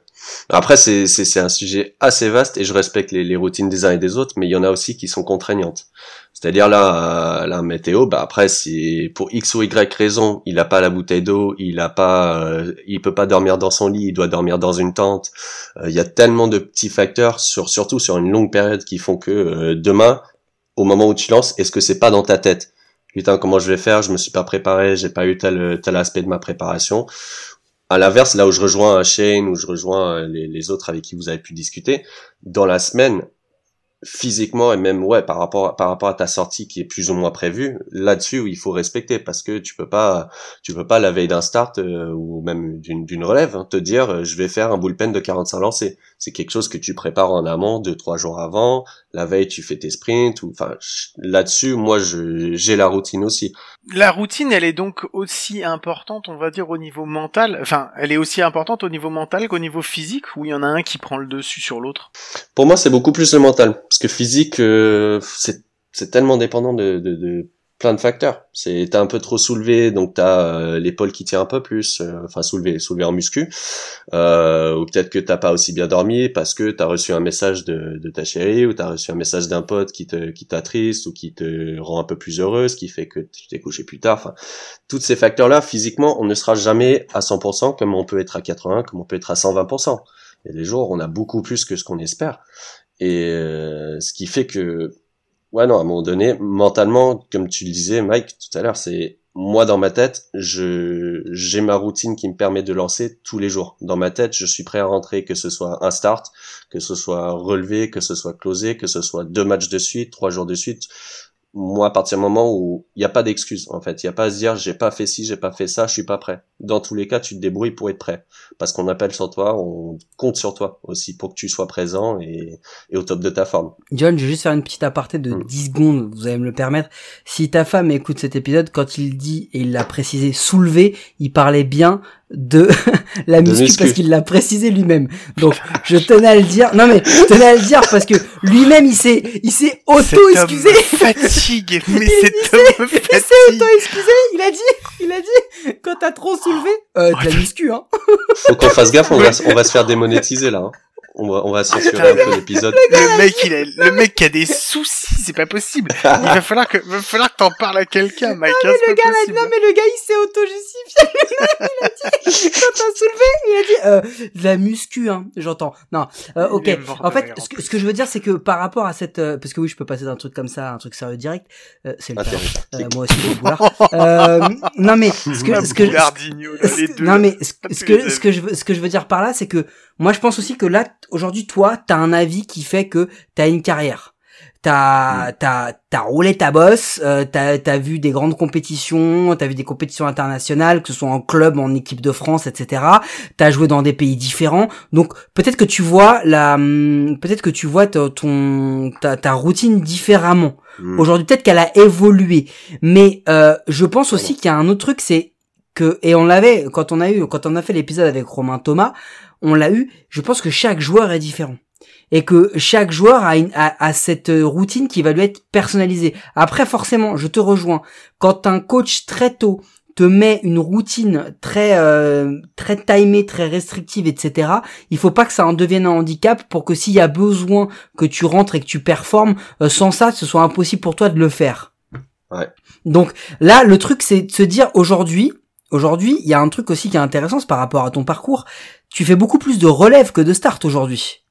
Après, c'est un sujet assez vaste et je respecte les, les routines des uns et des autres, mais il y en a aussi qui sont contraignantes. C'est-à-dire là, euh, là, météo, bah après, c'est pour X ou Y raison, il a pas la bouteille d'eau, il a pas, euh, il peut pas dormir dans son lit, il doit dormir dans une tente. Euh, Il y a tellement de petits facteurs, sur, surtout sur une longue période, qui font que demain, au moment où tu lances, est-ce que c'est pas dans ta tête? Putain, comment je vais faire? Je me suis pas préparé, j'ai pas eu tel tel aspect de ma préparation. À l'inverse, là où je rejoins Shane, où je rejoins les autres avec qui vous avez pu discuter, dans la semaine, physiquement et même ouais par rapport à, par rapport à ta sortie qui est plus ou moins prévue là-dessus il faut respecter parce que tu peux pas tu peux pas la veille d'un start euh, ou même d'une d'une relève hein, te dire euh, je vais faire un bullpen de 45 lancers. C'est quelque chose que tu prépares en amont deux trois jours avant. La veille tu fais tes sprints ou enfin là-dessus moi je j'ai la routine aussi La routine, elle est donc aussi importante, on va dire, au niveau mental. Enfin, elle est aussi importante au niveau mental qu'au niveau physique, où il y en a un qui prend le dessus sur l'autre? Pour moi, c'est beaucoup plus le mental, parce que physique, euh, c'est tellement dépendant de plein de facteurs. C'est t'as un peu trop soulevé, donc t'as euh, l'épaule qui tient un peu plus, euh, enfin soulevé, soulevé en muscu, euh, ou peut-être que t'as pas aussi bien dormi parce que t'as reçu un message de, de ta chérie ou t'as reçu un message d'un pote qui te qui t'attriste ou qui te rend un peu plus heureuse, qui fait que tu t'es couché plus tard. Enfin, tous ces facteurs-là, physiquement, on ne sera jamais à 100% comme on peut être à 80, comme on peut être à 120%. Il y a des jours on a beaucoup plus que ce qu'on espère. Et ce qui fait que Ouais, non, à un moment donné, mentalement, comme tu le disais, Mike, tout à l'heure, c'est moi dans ma tête, je j'ai ma routine qui me permet de lancer tous les jours. Dans ma tête, je suis prêt à rentrer, que ce soit un start, que ce soit relevé, que ce soit closé, que ce soit deux matchs de suite, trois jours de suite moi, à partir du moment où il n'y a pas d'excuse, en fait, il n'y a pas à se dire j'ai pas fait ci, j'ai pas fait ça, je suis pas prêt. Dans tous les cas, tu te débrouilles pour être prêt, parce qu'on appelle sur toi, on compte sur toi aussi pour que tu sois présent et, et au top de ta forme. John, je vais juste faire une petite aparté de 10 hmm. secondes, vous allez me le permettre. Si ta femme écoute cet épisode, quand il dit, et il l'a précisé, soulever, il parlait bien de (laughs) la muscu, parce qu'il l'a précisé lui-même. Donc je tenais à le dire. Non mais je tenais à le dire parce que lui-même il s'est il s'est auto excusé. Fatigue, (laughs) mais cet homme Il s'est auto excusé. Il a dit il a dit quand t'as trop soulevé euh, de la muscu hein. Faut qu'on fasse gaffe, on va on va se faire démonétiser là. Hein on va, on va censurer un peu l'épisode. Le mec, il a, le mec qui a des soucis, c'est pas possible. (laughs) Il va falloir que, va falloir que t'en parles à quelqu'un, Mike. Non, hein, mais le gars, non, mais le gars, il s'est auto-justifié. (laughs) il a dit, quand t'as soulevé, il a dit, euh, de la muscu, hein, j'entends. Non, euh, ok. En fait, ce que, ce que je veux dire, c'est que par rapport à cette, euh, parce que oui, je peux passer d'un truc comme ça à un truc sérieux direct, euh, c'est le cas. Euh, moi aussi, je boulard. euh, non, mais, ce que, ce que, ce, non, mais, ce, ce (laughs) que, ce que je veux, ce que je veux dire par là, c'est que, moi, je pense aussi que là, aujourd'hui, toi, t'as un avis qui fait que t'as une carrière. T'as, mm. t'as, t'as roulé ta bosse, euh, t'as, t'as vu des grandes compétitions, t'as vu des compétitions internationales, que ce soit en club, en équipe de France, etc. T'as joué dans des pays différents, donc peut-être que tu vois la, hum, peut-être que tu vois ton, ta, ta routine différemment. Mm. Aujourd'hui, peut-être qu'elle a évolué, mais euh, je pense aussi qu'il y a un autre truc, c'est que, et on l'avait quand on a eu, quand on a fait l'épisode avec Romain Thomas, on l'a eu, je pense que chaque joueur est différent. Et que chaque joueur a, une, a, cette routine qui va lui être personnalisée. Après, forcément, je te rejoins. Quand un coach très tôt te met une routine très euh, très timée, très restrictive, etc. Il faut pas que ça en devienne un handicap pour que s'il y a besoin que tu rentres et que tu performes, euh, sans ça, ce soit impossible pour toi de le faire. Ouais. Donc là, le truc, c'est de se dire aujourd'hui, aujourd'hui, il y a un truc aussi qui est intéressant par rapport à ton parcours, tu fais beaucoup plus de relève que de start aujourd'hui.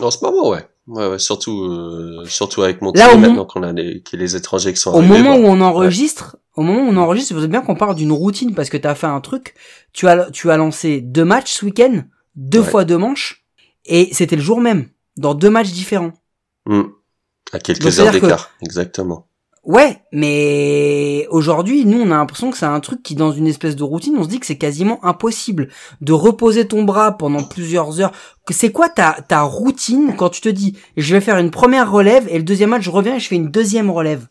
En ce moment, ouais. Ouais, ouais surtout, euh, surtout avec mon team maintenant qu'on a les, les étrangers qui sont au moment où on enregistre, au moment où on enregistre, vous êtes bien qu'on parle d'une routine parce que tu as fait un truc. Tu as, tu as lancé deux matchs ce week-end, deux fois deux manches, et c'était le jour même, dans deux matchs différents. Mmh. À quelques heures d'écart, exactement. Ouais, mais aujourd'hui, nous, on a l'impression que c'est un truc qui, dans une espèce de routine, on se dit que c'est quasiment impossible de reposer ton bras pendant plusieurs heures. C'est quoi ta, ta routine quand tu te dis, je vais faire une première relève et le deuxième match, je reviens et je fais une deuxième relève?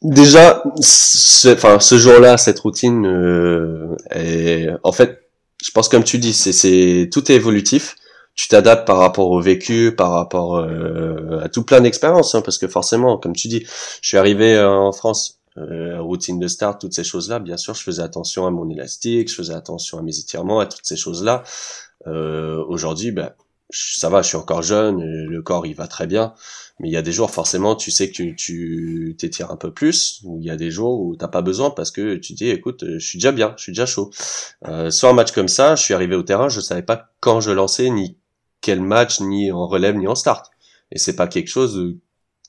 Déjà, ce, enfin, ce jour-là, cette routine, euh, est, en fait, je pense comme tu dis, c'est, tout est évolutif tu t'adaptes par rapport au vécu, par rapport euh, à tout plein d'expériences, hein, parce que forcément, comme tu dis, je suis arrivé euh, en France, euh, routine de start, toutes ces choses-là, bien sûr, je faisais attention à mon élastique, je faisais attention à mes étirements, à toutes ces choses-là. Euh, Aujourd'hui, ben, ça va, je suis encore jeune, le corps il va très bien, mais il y a des jours forcément, tu sais que tu t'étires un peu plus, ou il y a des jours où t'as pas besoin parce que tu dis, écoute, je suis déjà bien, je suis déjà chaud. Euh, sur un match comme ça, je suis arrivé au terrain, je savais pas quand je lançais ni quel match, ni en relève, ni en start. Et c'est pas quelque chose,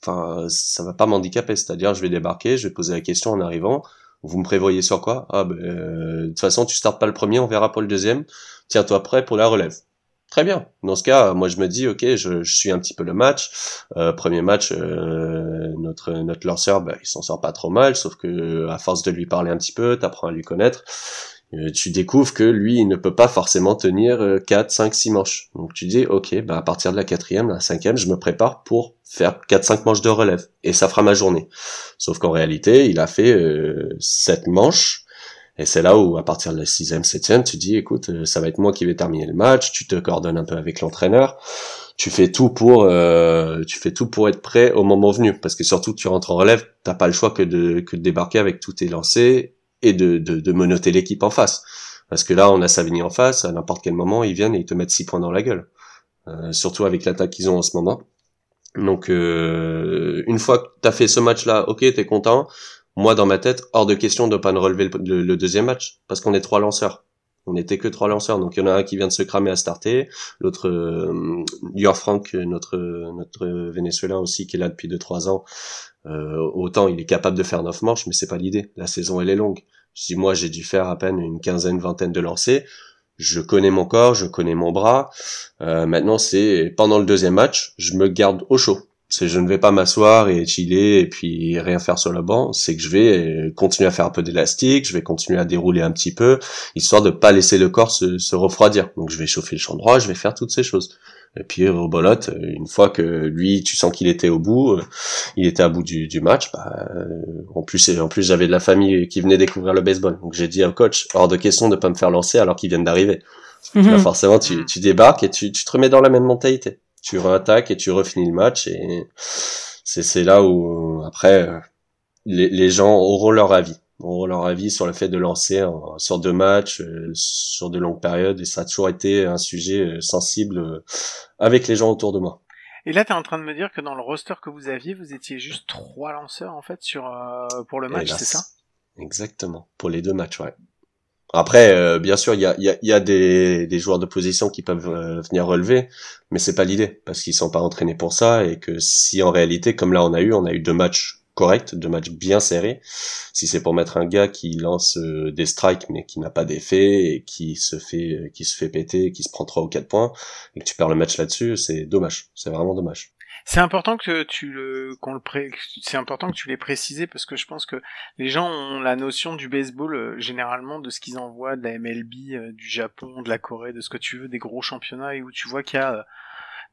enfin, ça va pas m'handicaper. C'est-à-dire, je vais débarquer, je vais poser la question en arrivant. Vous me prévoyez sur quoi? Ah ben, euh, de toute façon, tu startes pas le premier, on verra pour le deuxième. Tiens-toi prêt pour la relève. Très bien. Dans ce cas, moi je me dis, ok, je, je suis un petit peu le match. Euh, premier match, euh, notre notre lanceur, ben, il s'en sort pas trop mal, sauf que à force de lui parler un petit peu, t'apprends à lui connaître tu découvres que lui, il ne peut pas forcément tenir 4, 5, 6 manches. Donc tu dis, ok, bah à partir de la quatrième, la cinquième, je me prépare pour faire 4-5 manches de relève. Et ça fera ma journée. Sauf qu'en réalité, il a fait euh, 7 manches. Et c'est là où, à partir de la sixième, septième, tu dis, écoute, euh, ça va être moi qui vais terminer le match. Tu te coordonnes un peu avec l'entraîneur. Tu fais tout pour, euh, tu fais tout pour être prêt au moment venu. Parce que surtout, tu rentres en relève, t'as pas le choix que de, que de débarquer avec tous tes lancers et de, de, de menoter l'équipe en face. Parce que là, on a Savigny en face, à n'importe quel moment, ils viennent et ils te mettent 6 points dans la gueule. Euh, surtout avec l'attaque qu'ils ont en ce moment. Donc, euh, une fois que t'as fait ce match-là, ok, t'es content. Moi, dans ma tête, hors de question de pas ne relever le, le, deuxième match, parce qu'on est trois lanceurs. On n'était que trois lanceurs, donc il y en a un qui vient de se cramer à starter, l'autre, euh, Frank, notre notre Vénézuélien aussi, qui est là depuis deux trois ans, euh, autant il est capable de faire neuf manches, mais c'est pas l'idée. La saison elle est longue. Si moi j'ai dû faire à peine une quinzaine, vingtaine de lancers, je connais mon corps, je connais mon bras. Euh, maintenant c'est pendant le deuxième match, je me garde au chaud. C'est je ne vais pas m'asseoir et chiller et puis rien faire sur le banc. C'est que je vais continuer à faire un peu d'élastique, je vais continuer à dérouler un petit peu, histoire de pas laisser le corps se, se refroidir. Donc je vais chauffer le champ droit, je vais faire toutes ces choses. Et puis Robolote, une fois que lui, tu sens qu'il était au bout, euh, il était à bout du, du match. Bah, euh, en plus, en plus, j'avais de la famille qui venait découvrir le baseball. Donc j'ai dit au coach, hors de question de pas me faire lancer alors qu'ils viennent d'arriver. Mhm. forcément, tu, tu débarques et tu, tu te remets dans la même mentalité. Tu réattaques et tu refinis le match et c'est c'est là où après les, les gens auront leur avis ont leur avis sur le fait de lancer en, sur deux matchs, euh, sur de longues périodes, et ça a toujours été un sujet euh, sensible euh, avec les gens autour de moi. Et là, tu es en train de me dire que dans le roster que vous aviez, vous étiez juste trois lanceurs en fait sur pour le match, c'est ça? Exactement, pour les deux matchs, ouais. Après, bien sûr, il y a, y, a, y a, des, des joueurs de position qui peuvent venir relever, mais c'est pas l'idée parce qu'ils sont pas entraînés pour ça et que si en réalité, comme là on a eu, on a eu deux matchs de matchs bien serrés. Si c'est pour mettre un gars qui lance euh, des strikes mais qui n'a pas d'effet et qui se fait euh, qui se fait péter, qui se prend 3 ou 4 points et que tu perds le match là-dessus, c'est dommage. C'est vraiment dommage. C'est important que tu le qu'on le c'est important que tu l'aies précisé parce que je pense que les gens ont la notion du baseball euh, généralement de ce qu'ils envoient de la MLB, du Japon, de la Corée, de ce que tu veux, des gros championnats et où tu vois qu'il y a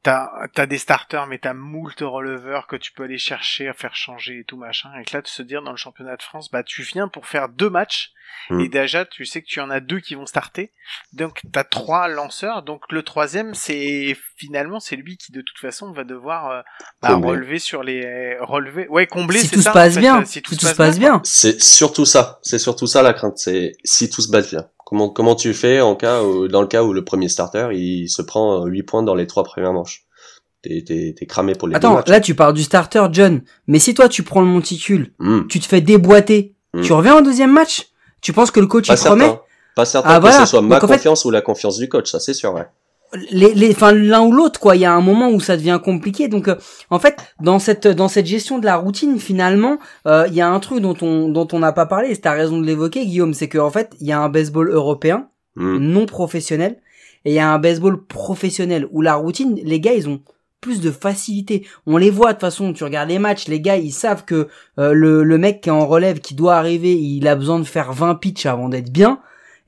t'as as des starters mais t'as moult releveurs que tu peux aller chercher à faire changer et tout machin. Et que là de se dire dans le championnat de France bah tu viens pour faire deux matchs hmm. et déjà tu sais que tu en as deux qui vont starter. Donc t'as trois lanceurs. Donc le troisième c'est finalement c'est lui qui de toute façon va devoir euh, bah, relever sur les relever. Ouais combler si tout se passe bien. si tout, se passe bien. C'est surtout ça. C'est surtout ça la crainte. C'est si tout se passe bien Comment, comment tu fais en cas dans le cas où le premier starter il se prend 8 points dans les trois premières manches? T'es, t'es, cramé pour les Attends, là tu parles du starter John, mais si toi tu prends le monticule, hmm. tu te fais déboîter, hmm. tu reviens au deuxième match? Tu penses que le coach il promet Pas certain ah, que ce soit ma confiance ou la confiance du coach, ça c'est sûr, ouais les, les, enfin l'un ou l'autre quoi. Il y a un moment où ça devient compliqué. Donc euh, en fait, dans cette dans cette gestion de la routine, finalement, euh, il y a un truc dont on dont on n'a pas parlé. Et as raison de l'évoquer, Guillaume, c'est qu'en fait, il y a un baseball européen hmm. non professionnel et il y a un baseball professionnel où la routine, les gars, ils ont plus de facilité. On les voit de toute façon, tu regardes les matchs, les gars, ils savent que euh, le, le mec qui est en relève, qui doit arriver, il a besoin de faire 20 pitchs avant d'être bien.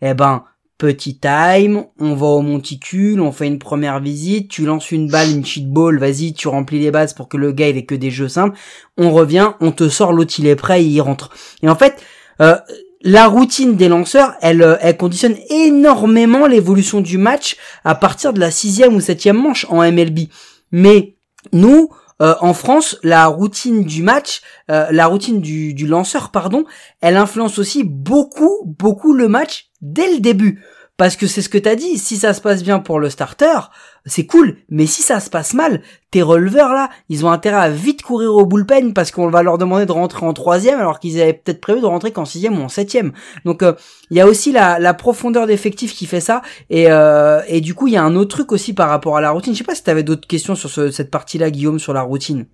Eh ben, Petit time, on va au monticule, on fait une première visite, tu lances une balle, une cheat ball, vas-y, tu remplis les bases pour que le gars il ait que des jeux simples. On revient, on te sort, l'autre il est prêt, il rentre. Et en fait, euh, la routine des lanceurs, elle, euh, elle conditionne énormément l'évolution du match à partir de la sixième ou septième manche en MLB. Mais nous, euh, en France, la routine du match, la routine du lanceur, pardon, elle influence aussi beaucoup, beaucoup le match dès le début. Parce que c'est ce que t'as dit, si ça se passe bien pour le starter, c'est cool, mais si ça se passe mal, tes releveurs là, ils ont intérêt à vite courir au bullpen parce qu'on va leur demander de rentrer en troisième alors qu'ils avaient peut-être prévu de rentrer qu'en sixième ou en septième. Donc il euh, y a aussi la, profondeur d'effectif qui fait ça et, euh, et du coup il y a un autre truc aussi par rapport à la routine. Je sais pas si t'avais d'autres questions sur cette partie-là, Guillaume, sur la routine.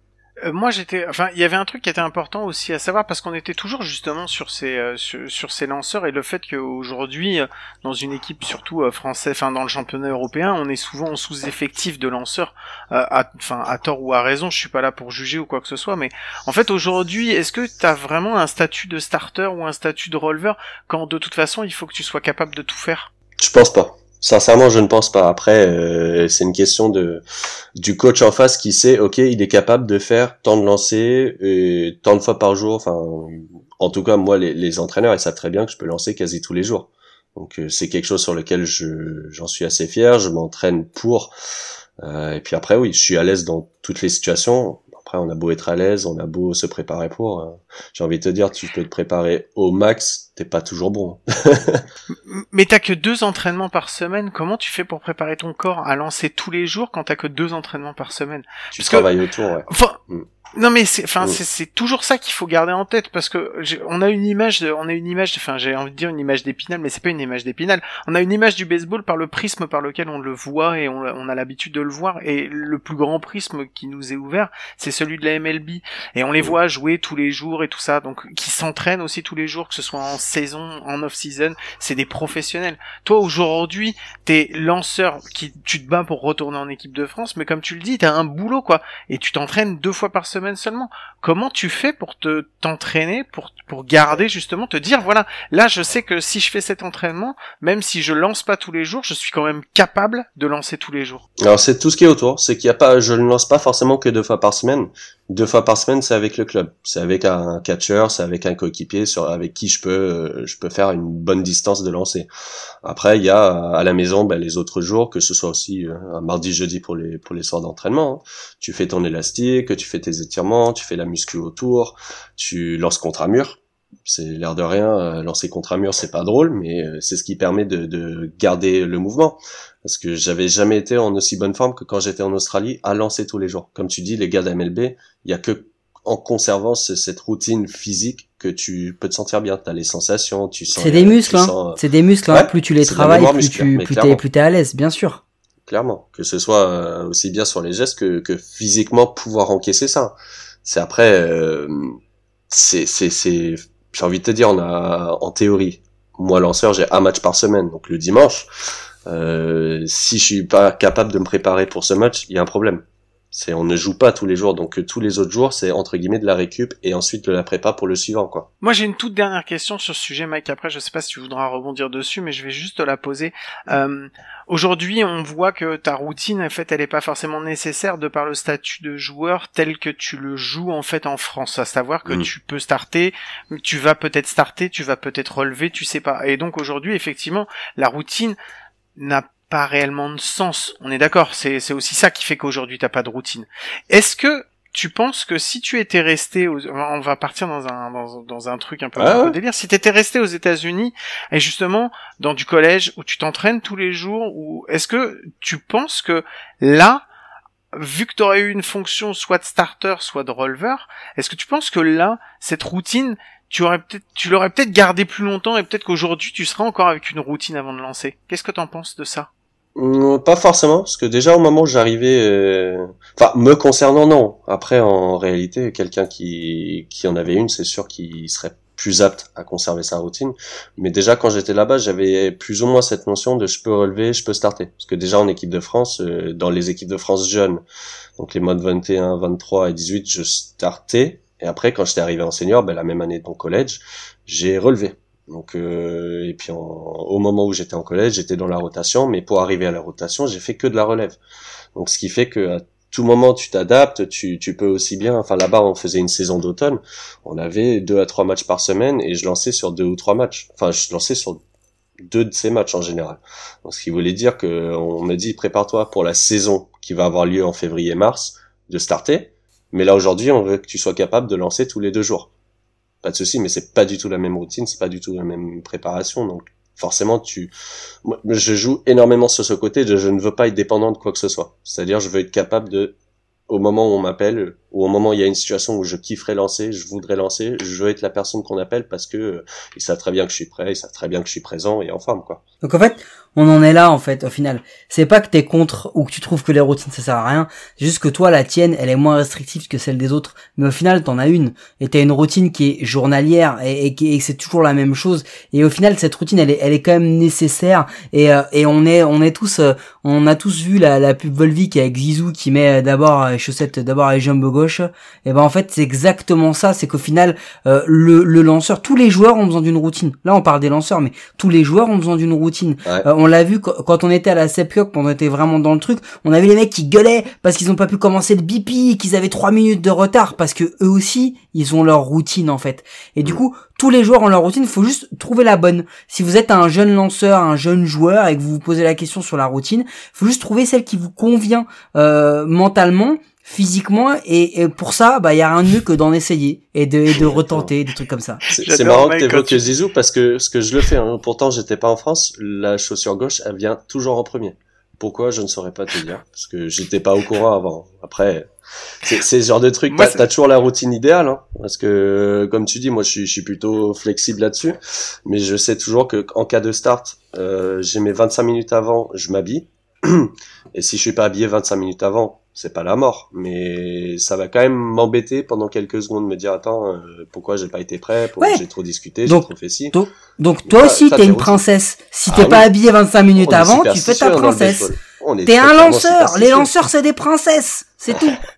Euh, moi j'étais, enfin il y avait un truc qui était important aussi à savoir parce qu'on était toujours justement sur ces euh, sur, ces lanceurs et le fait qu'aujourd'hui euh, dans une équipe surtout française, enfin dans le championnat européen, on est souvent en sous-effectif de lanceurs, enfin à, tort ou à raison. Je suis pas là pour juger ou quoi que ce soit, mais en fait aujourd'hui, est-ce que tu as vraiment un statut de starter ou un statut de releveur quand de toute façon il faut que tu sois capable de tout faire? Je pense pas. Sincèrement, je ne pense pas. Après, euh, c'est une question de du coach en face qui sait, ok, il est capable de faire tant de lancers et tant de fois par jour. Enfin, en tout cas, moi, les, entraîneurs, ils savent très bien que je peux lancer quasi tous les jours. Donc, euh, c'est quelque chose sur lequel je j'en suis assez fier. Je m'entraîne pour. Euh, et puis après, oui, je suis à l'aise dans toutes les situations on a beau être à l'aise, on a beau se préparer pour. Euh, j'ai envie de te dire, tu peux te préparer au max, t'es pas toujours bon. (laughs) Mais t'as que deux entraînements par semaine. Comment tu fais pour préparer ton corps à lancer tous les jours quand t'as que deux entraînements par semaine? Tu travailles autour, ouais. Mm. Non mais c'est enfin c'est toujours ça qu'il faut garder en tête parce que on a une image de, on a une image enfin j'ai envie de dire une image d'épinal mais c'est pas une image d'épinal. On a une image du baseball par le prisme par lequel on le voit et on, on a l'habitude de le voir. Et le plus grand prisme qui nous est ouvert c'est celui de la MLB et on les voit jouer tous les jours et tout ça donc qui s'entraînent aussi tous les jours que ce soit en saison en off season c'est des professionnels. Toi aujourd'hui t'es lanceur qui tu te bats pour retourner en équipe de France mais comme tu le dis t'as un boulot quoi. Et tu t'entraînes deux fois par semaine seulement. Comment tu fais pour te t'entraîner, pour pour garder justement, te dire voilà, là je sais que si je fais cet entraînement, même si je lance pas tous les jours, je suis quand même capable de lancer tous les jours. Alors c'est tout ce qui est autour, c'est qu'il y a pas, je ne lance pas forcément que deux fois par semaine. Deux fois par semaine, c'est avec le club, c'est avec un catcher, c'est avec un coéquipier sur avec qui je peux euh, je peux faire une bonne distance de lancer. Après, il y a à la maison ben, les autres jours, que ce soit aussi euh, un mardi, jeudi pour les pour les soirs d'entraînement. Hein. Tu fais ton élastique, tu fais tes étirements, tu fais la muscu autour, tu lances contre un mur c'est l'air de rien, euh, lancer contre un mur, c'est pas drôle, mais euh, c'est ce qui permet de, de, garder le mouvement. Parce que j'avais jamais été en aussi bonne forme que quand j'étais en Australie à lancer tous les jours. Comme tu dis, les gars d'MLB, il y a que en conservant cette routine physique que tu peux te sentir bien. T'as les sensations, tu sens. C'est des muscles, hein. C'est des muscles. Hein. Plus tu les travailles, plus tu plus t'es plus t'es à l'aise, bien sûr. Clairement, que ce soit euh, aussi bien sur les gestes que, que physiquement pouvoir encaisser ça. C'est après, c'est c'est c'est j'ai envie de te dire, on a en théorie, moi lanceur, j'ai un match par semaine, donc le dimanche. Euh, si je suis pas capable de me préparer pour ce match, il y a un problème. C'est on ne joue pas tous les jours, donc tous les autres jours, c'est entre guillemets de la récup et ensuite de la prépa pour le suivant, quoi. Moi, j'ai une toute dernière question sur ce sujet, Mike. Après, je sais pas si tu voudras rebondir dessus, mais je vais juste te la poser. Euh, Aujourd'hui, on voit que ta routine, en fait, elle est pas forcément nécessaire de par le statut de joueur tel que tu le joues en fait en France. À savoir que mm. tu peux starter, tu vas peut-être starter, tu vas peut-être relever, tu sais pas. Et donc aujourd'hui, effectivement, la routine n'a pas réellement de sens. On est d'accord. C'est, c'est aussi ça qui fait qu'aujourd'hui t'as pas de routine. Est-ce que tu penses que si tu étais resté, on va partir dans un dans, un truc un peu, ah délire. Si t'étais resté aux États-Unis et justement dans du collège où tu t'entraînes tous les jours, ou est-ce que tu penses que là, vu que tu aurais eu une fonction soit de starter, soit de releveur, est-ce que tu penses que là, cette routine, tu aurais peut-être, tu l'aurais peut-être gardé plus longtemps et peut-être qu'aujourd'hui tu seras encore avec une routine avant de lancer? Qu'est-ce que t'en penses de ça? Pas forcément, parce que déjà au moment où j'arrivais, euh, enfin me concernant non. Après en réalité, quelqu'un qui qui en avait une, c'est sûr qu'il serait plus apte à conserver sa routine. Mais déjà quand j'étais là-bas, j'avais plus ou moins cette notion de je peux relever, je peux starter. Parce que déjà en équipe de France, euh, dans les équipes de France jeunes, donc les modes 21, 23 et 18, je startais. Et après quand j'étais arrivé en senior, ben, la même année de mon collège, j'ai relevé. Donc euh, et puis au moment où j'étais en collège, j'étais dans la rotation, mais pour arriver à la rotation, j'ai fait que de la relève. Donc ce qui fait que à tout moment tu t'adaptes, tu, tu peux aussi bien. Enfin là-bas, on faisait une saison d'automne, on avait deux à trois matchs par semaine et je lançais sur deux ou trois matchs. Enfin, je lançais sur deux de ces matchs en général. Donc, ce qui voulait dire que on m'a dit prépare-toi pour la saison qui va avoir lieu en février-mars de starter. Mais là aujourd'hui, on veut que tu sois capable de lancer tous les deux jours pas de souci, mais c'est pas du tout la même routine, c'est pas du tout la même préparation, donc forcément tu, je joue énormément sur ce côté, je, je ne veux pas être dépendant de quoi que ce soit. C'est-à-dire, je veux être capable de, au moment où on m'appelle, ou au moment où il y a une situation où je kifferais lancer, je voudrais lancer, je veux être la personne qu'on appelle parce que euh, ils savent très bien que je suis prêt, ils savent très bien que je suis présent et en forme quoi. Donc en fait, on en est là en fait au final. C'est pas que t'es contre ou que tu trouves que les routines ça sert à rien, c'est juste que toi la tienne elle est moins restrictive que celle des autres, mais au final t'en as une. Et t'as une routine qui est journalière et, et, et c'est toujours la même chose. Et au final cette routine elle est elle est quand même nécessaire. Et euh, et on est on est tous euh, on a tous vu la, la pub Volvic avec Zizou qui met d'abord les chaussettes d'abord les jambes gauche et ben en fait c'est exactement ça c'est qu'au final euh, le, le lanceur tous les joueurs ont besoin d'une routine là on parle des lanceurs mais tous les joueurs ont besoin d'une routine on l'a vu quand on était à la Sepcock, quand on était vraiment dans le truc, on a vu les mecs qui gueulaient parce qu'ils ont pas pu commencer le BP, qu'ils avaient trois minutes de retard parce que eux aussi, ils ont leur routine en fait. Et du mm. coup, tous les joueurs ont leur routine, il faut juste trouver la bonne. Si vous êtes un jeune lanceur, un jeune joueur et que vous vous posez la question sur la routine, il faut juste trouver celle qui vous convient euh, mentalement physiquement et, pour ça bah il y a rien de mieux que d'en essayer et de, et de retenter des trucs comme ça. C'est marrant que t'évoques tu... Zizou parce que ce que je le fais hein, pourtant j'étais pas en France la chaussure gauche elle vient toujours en premier. Pourquoi je ne saurais pas te dire parce que j'étais pas au courant avant. Après c'est ce genre de truc. T'as as toujours la routine idéale hein, parce que comme tu dis moi je suis, je suis plutôt flexible là-dessus. Mais je sais toujours que en cas de start euh, j'ai mes 25 minutes avant je m'habille. (clears throat) Et si je suis pas habillé 25 minutes avant c'est pas la mort, mais ça va quand même m'embêter pendant quelques secondes, me dire attends, euh, pourquoi j'ai pas été prêt, pourquoi j'ai trop discuté, j'ai trop fait ci. Donc, donc toi aussi t'es une princesse. Si ah t'es pas habillé 25 minutes avant, tu fais ta princesse. T'es un lanceur. Les lanceurs c'est des princesses, c'est tout. (laughs)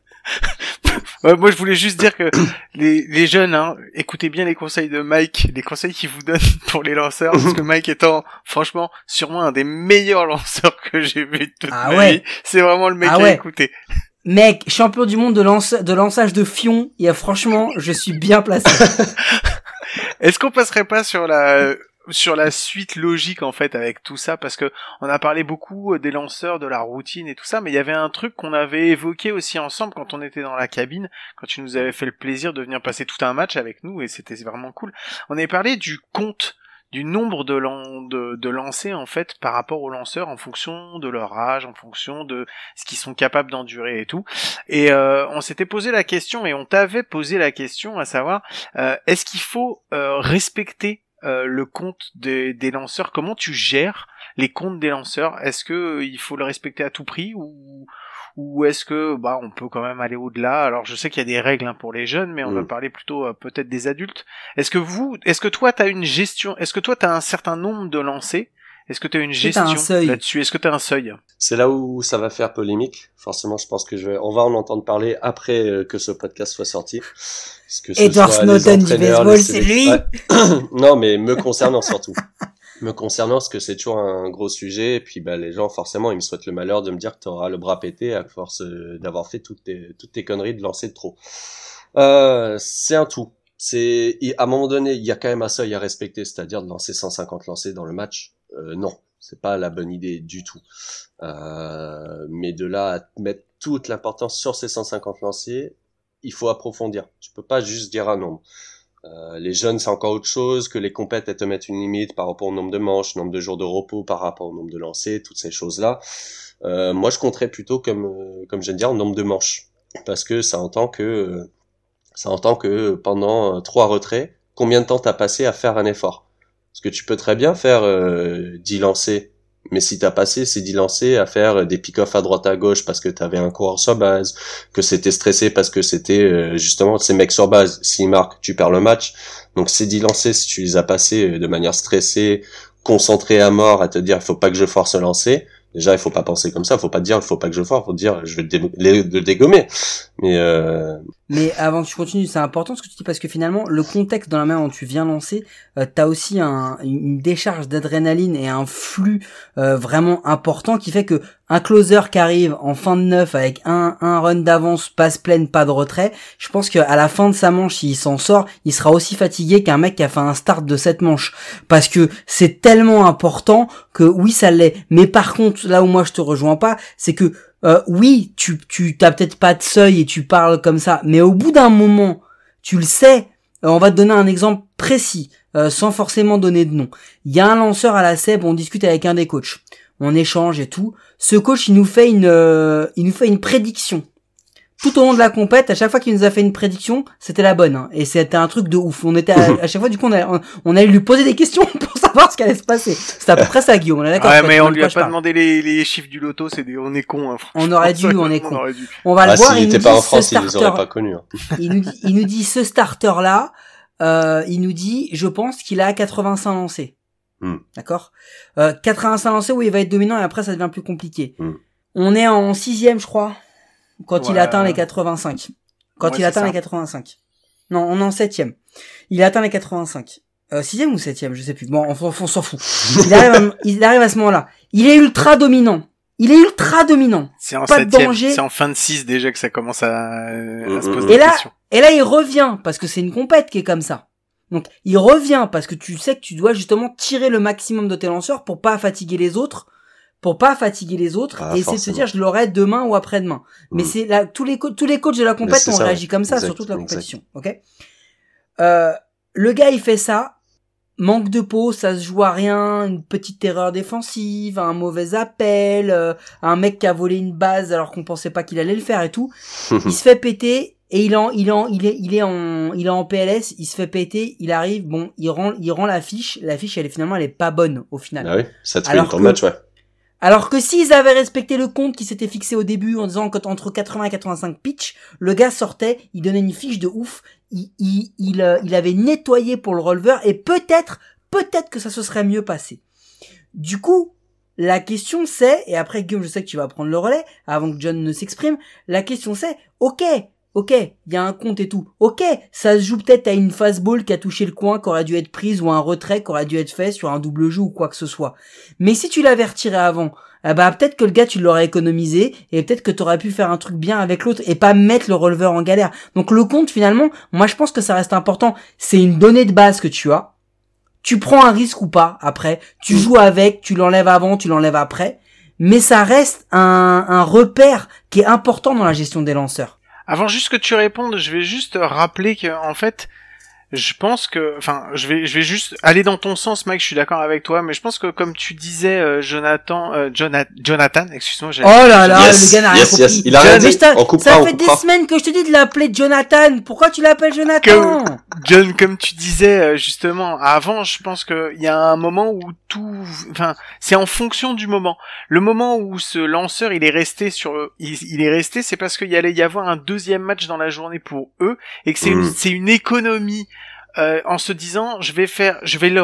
moi, je voulais juste dire que les, les jeunes, hein, écoutez bien les conseils de Mike, les conseils qu'il vous donne (laughs) pour les lanceurs, parce que Mike étant, franchement, sûrement un des meilleurs (laughs) lanceurs que j'ai vu de toute ah ma vie. C'est vraiment le mec ah à écouter. Mec, champion du monde de, lance, de lançage de fion, il y a franchement, je suis bien placé. (laughs) Est-ce qu'on passerait pas sur la sur la suite logique en fait avec tout ça parce que on a parlé beaucoup euh, des lanceurs, de la routine et tout ça, mais il y avait un truc qu'on avait évoqué aussi ensemble quand on était dans la cabine, quand tu nous avais fait le plaisir de venir passer tout un match avec nous et c'était vraiment cool. On avait parlé du compte du nombre de, de, de lancers en fait par rapport aux lanceurs en fonction de leur âge, en fonction de ce qu'ils sont capables d'endurer et tout. Et euh, on s'était posé la question et on t'avait posé la question à savoir euh, est-ce qu'il faut respecter euh, le compte des, des, lanceurs Comment tu gères les comptes des lanceurs? Est-ce que euh, il faut le respecter à tout prix ou ou est-ce que bah on peut quand même aller au-delà? Alors je sais qu'il y a des règles hein, pour les jeunes, mais on va mm. parler plutôt euh, peut-être des adultes. Est-ce que vous, est-ce que toi t'as une gestion Est-ce que toi t'as un certain nombre de lancers? Est-ce que tu as une gestion là-dessus? Est-ce que tu as un seuil? C'est là où ça va faire polémique. Forcément, je pense que je vais... on va en entendre parler après que ce podcast soit sorti. Edward Snowden du baseball, c'est lui (coughs) Non, mais me concernant surtout. me concernant, parce que c'est toujours un gros sujet, et puis bah, les gens, forcément, ils me souhaitent le malheur de me dire que tu auras le bras pété à force euh, d'avoir fait toutes tes, toutes tes conneries de lancer de trop. Euh, c'est un tout. C'est à un moment donné, il y a quand même un seuil à respecter, c'est-à-dire de lancer 150 lancers dans le match. Euh, non, c'est pas la bonne idée du tout. Euh, mais de là à mettre toute l'importance sur ces 150 lancers, il faut approfondir. Tu peux pas juste dire un nombre. Euh, les jeunes, c'est encore autre chose que les compètes, elles te mettent une limite par rapport au nombre de manches, nombre de jours de repos, par rapport au nombre de lancers, toutes ces choses-là. Moi, je compterais plutôt comme, comme je viens de dire, nombre de manches, parce que ça entend que ça entend que pendant trois retraits, combien de temps t'as passé à faire un effort? Que tu peux très bien faire 10 lancers mais si t'as passé ces 10 lancers à faire des pick-off à droite à gauche parce que t'avais un coureur sur base, que c'était stressé parce que c'était euh, justement ces mecs sur base, s'ils marquent, tu perds le match. Donc ces 10 lancers, si tu les as passés euh, de manière stressée, concentrée à mort, à te dire faut pas que je force lancer, déjà il faut pas penser comme ça, il faut pas dire il faut pas que je force, faut dire je vais le, dégommer. Mais euh, mais avant que tu continues, c'est important ce que tu dis parce que finalement, le contexte dans la main dont tu viens lancer, euh, t'as aussi un, une décharge d'adrénaline et un flux euh, vraiment important qui fait que un closer qui arrive en fin de neuf avec un, un run d'avance, passe pleine, pas de retrait, je pense qu'à la fin de sa manche, s'il s'en sort, il sera aussi fatigué qu'un mec qui a fait un start de cette manche. Parce que c'est tellement important que oui, ça l'est. Mais par contre, là où moi je te rejoins pas, c'est que euh, oui, tu tu t'as peut-être pas de seuil et tu parles comme ça, mais au bout d'un moment, tu le sais. Euh, on va te donner un exemple précis, euh, sans forcément donner de nom. Il y a un lanceur à la SEB, on discute avec un des coachs, on échange et tout. Ce coach, il nous fait une, il nous fait une prédiction tout au long de la compète, à chaque fois qu'il nous a fait une prédiction, c'était la bonne. hein. Et c'était un truc de ouf. On était à, (laughs) à chaque fois, du coup, on a, on, on a lui poser des questions (laughs) pour savoir ce qui allait se passer. C'était à peu près ça, Guillaume. On est d'accord. Ouais, mais on lui a pas parle. demandé les, les chiffres du loto, c'est des, on est con, hein. On aurait dû, on est (laughs) con. dû. On va Ah, le voir. s'il il nous était dit pas en ce France, il les starter- aurait pas connus. hein. il nous dit, il nous dit ce starter là, euh, il nous dit, je pense qu'il a 85 lancés. Hmm. D'accord? Euh, 85 lancés où il va être dominant et après ça devient plus compliqué. Hmm. On est en sixième, je crois, quand il atteint les 85. Quand Ouais, il atteint ça. les 85. Non, on est en septième. Il atteint les 85. Euh, sixième ou septième, je sais plus. Bon, on, s'en- on s'en fout. Il arrive, à, (laughs) il arrive à ce moment-là. Il est ultra dominant. Il est ultra dominant. C'est en Pas de septième, danger. c'est en fin de 6 déjà que ça commence à, à se Mm, poser des là- questions. Et là, il revient parce que c'est une compète qui est comme ça. Donc, il revient parce que tu sais que tu dois justement tirer le maximum de tes lanceurs pour pas fatiguer les autres, pour pas fatiguer les autres Ah, et essayer de se dire je l'aurai demain ou après-demain. Mais Mm. c'est là tous les tous les coachs de la c'est ont réagi comme ça Exact, sur toute la exact. compétition, ok? Euh, Le gars, il fait ça. Manque de peau, ça se joue à rien, une petite erreur défensive, un mauvais appel, euh, un mec qui a volé une base alors qu'on pensait pas qu'il allait le faire et tout (laughs) il se fait péter et il est en, il en, il est, il est en, il est en PLS, il se fait péter, il arrive, bon, il rend, il rend la fiche, la fiche, elle est finalement, elle est pas bonne au final. Ah oui, ça te fait Alors une ton que- match, ouais. Alors que s'ils avaient respecté le compte qui s'était fixé au début en disant qu'entre 80 et 85 pitch, le gars sortait, il donnait une fiche de ouf, il, il, il, euh, il avait nettoyé pour le releveur et peut-être, peut-être que ça se serait mieux passé. Du coup, la question c'est, et après Guillaume, je sais que tu vas prendre le relais avant que John ne s'exprime, la question c'est, ok, ok, il y a un compte et tout, ok, ça se joue peut-être à une fastball qui a touché le coin, qui aurait dû être prise, ou un retrait qui aurait dû être fait sur un double jeu ou quoi que ce soit. Mais si tu l'avais retiré avant, ah bah peut-être que le gars tu l'aurais économisé et peut-être que tu aurais pu faire un truc bien avec l'autre et pas mettre le releveur en galère. Donc le compte finalement, moi je pense que ça reste important. C'est une donnée de base que tu as. Tu prends un risque ou pas après, tu joues avec, tu l'enlèves avant, tu l'enlèves après, mais ça reste un, un repère qui est important dans la gestion des lanceurs. Avant juste que tu répondes, je vais juste rappeler que en fait, je pense que, enfin, je vais, je vais juste aller dans ton sens, Mike. Je suis d'accord avec toi, mais je pense que comme tu disais, euh, Jonathan, euh, Jona- Jonathan, excuse-moi, Oh j'ai- là là, Yes, le gars n'a rien yes, compris. yes. Il a rien dit. On coupera, ça on fait des semaines que je te dis de l'appeler Jonathan. Pourquoi tu l'appelles Jonathan John, comme tu disais euh, justement avant, je pense qu'il y a un moment où tout, enfin, c'est en fonction du moment. Le moment où ce lanceur il est resté sur, il, il est resté, c'est parce qu'il y allait y avoir un deuxième match dans la journée pour eux et que c'est une, Mm. c'est une économie. Euh, en se disant je vais faire je vais le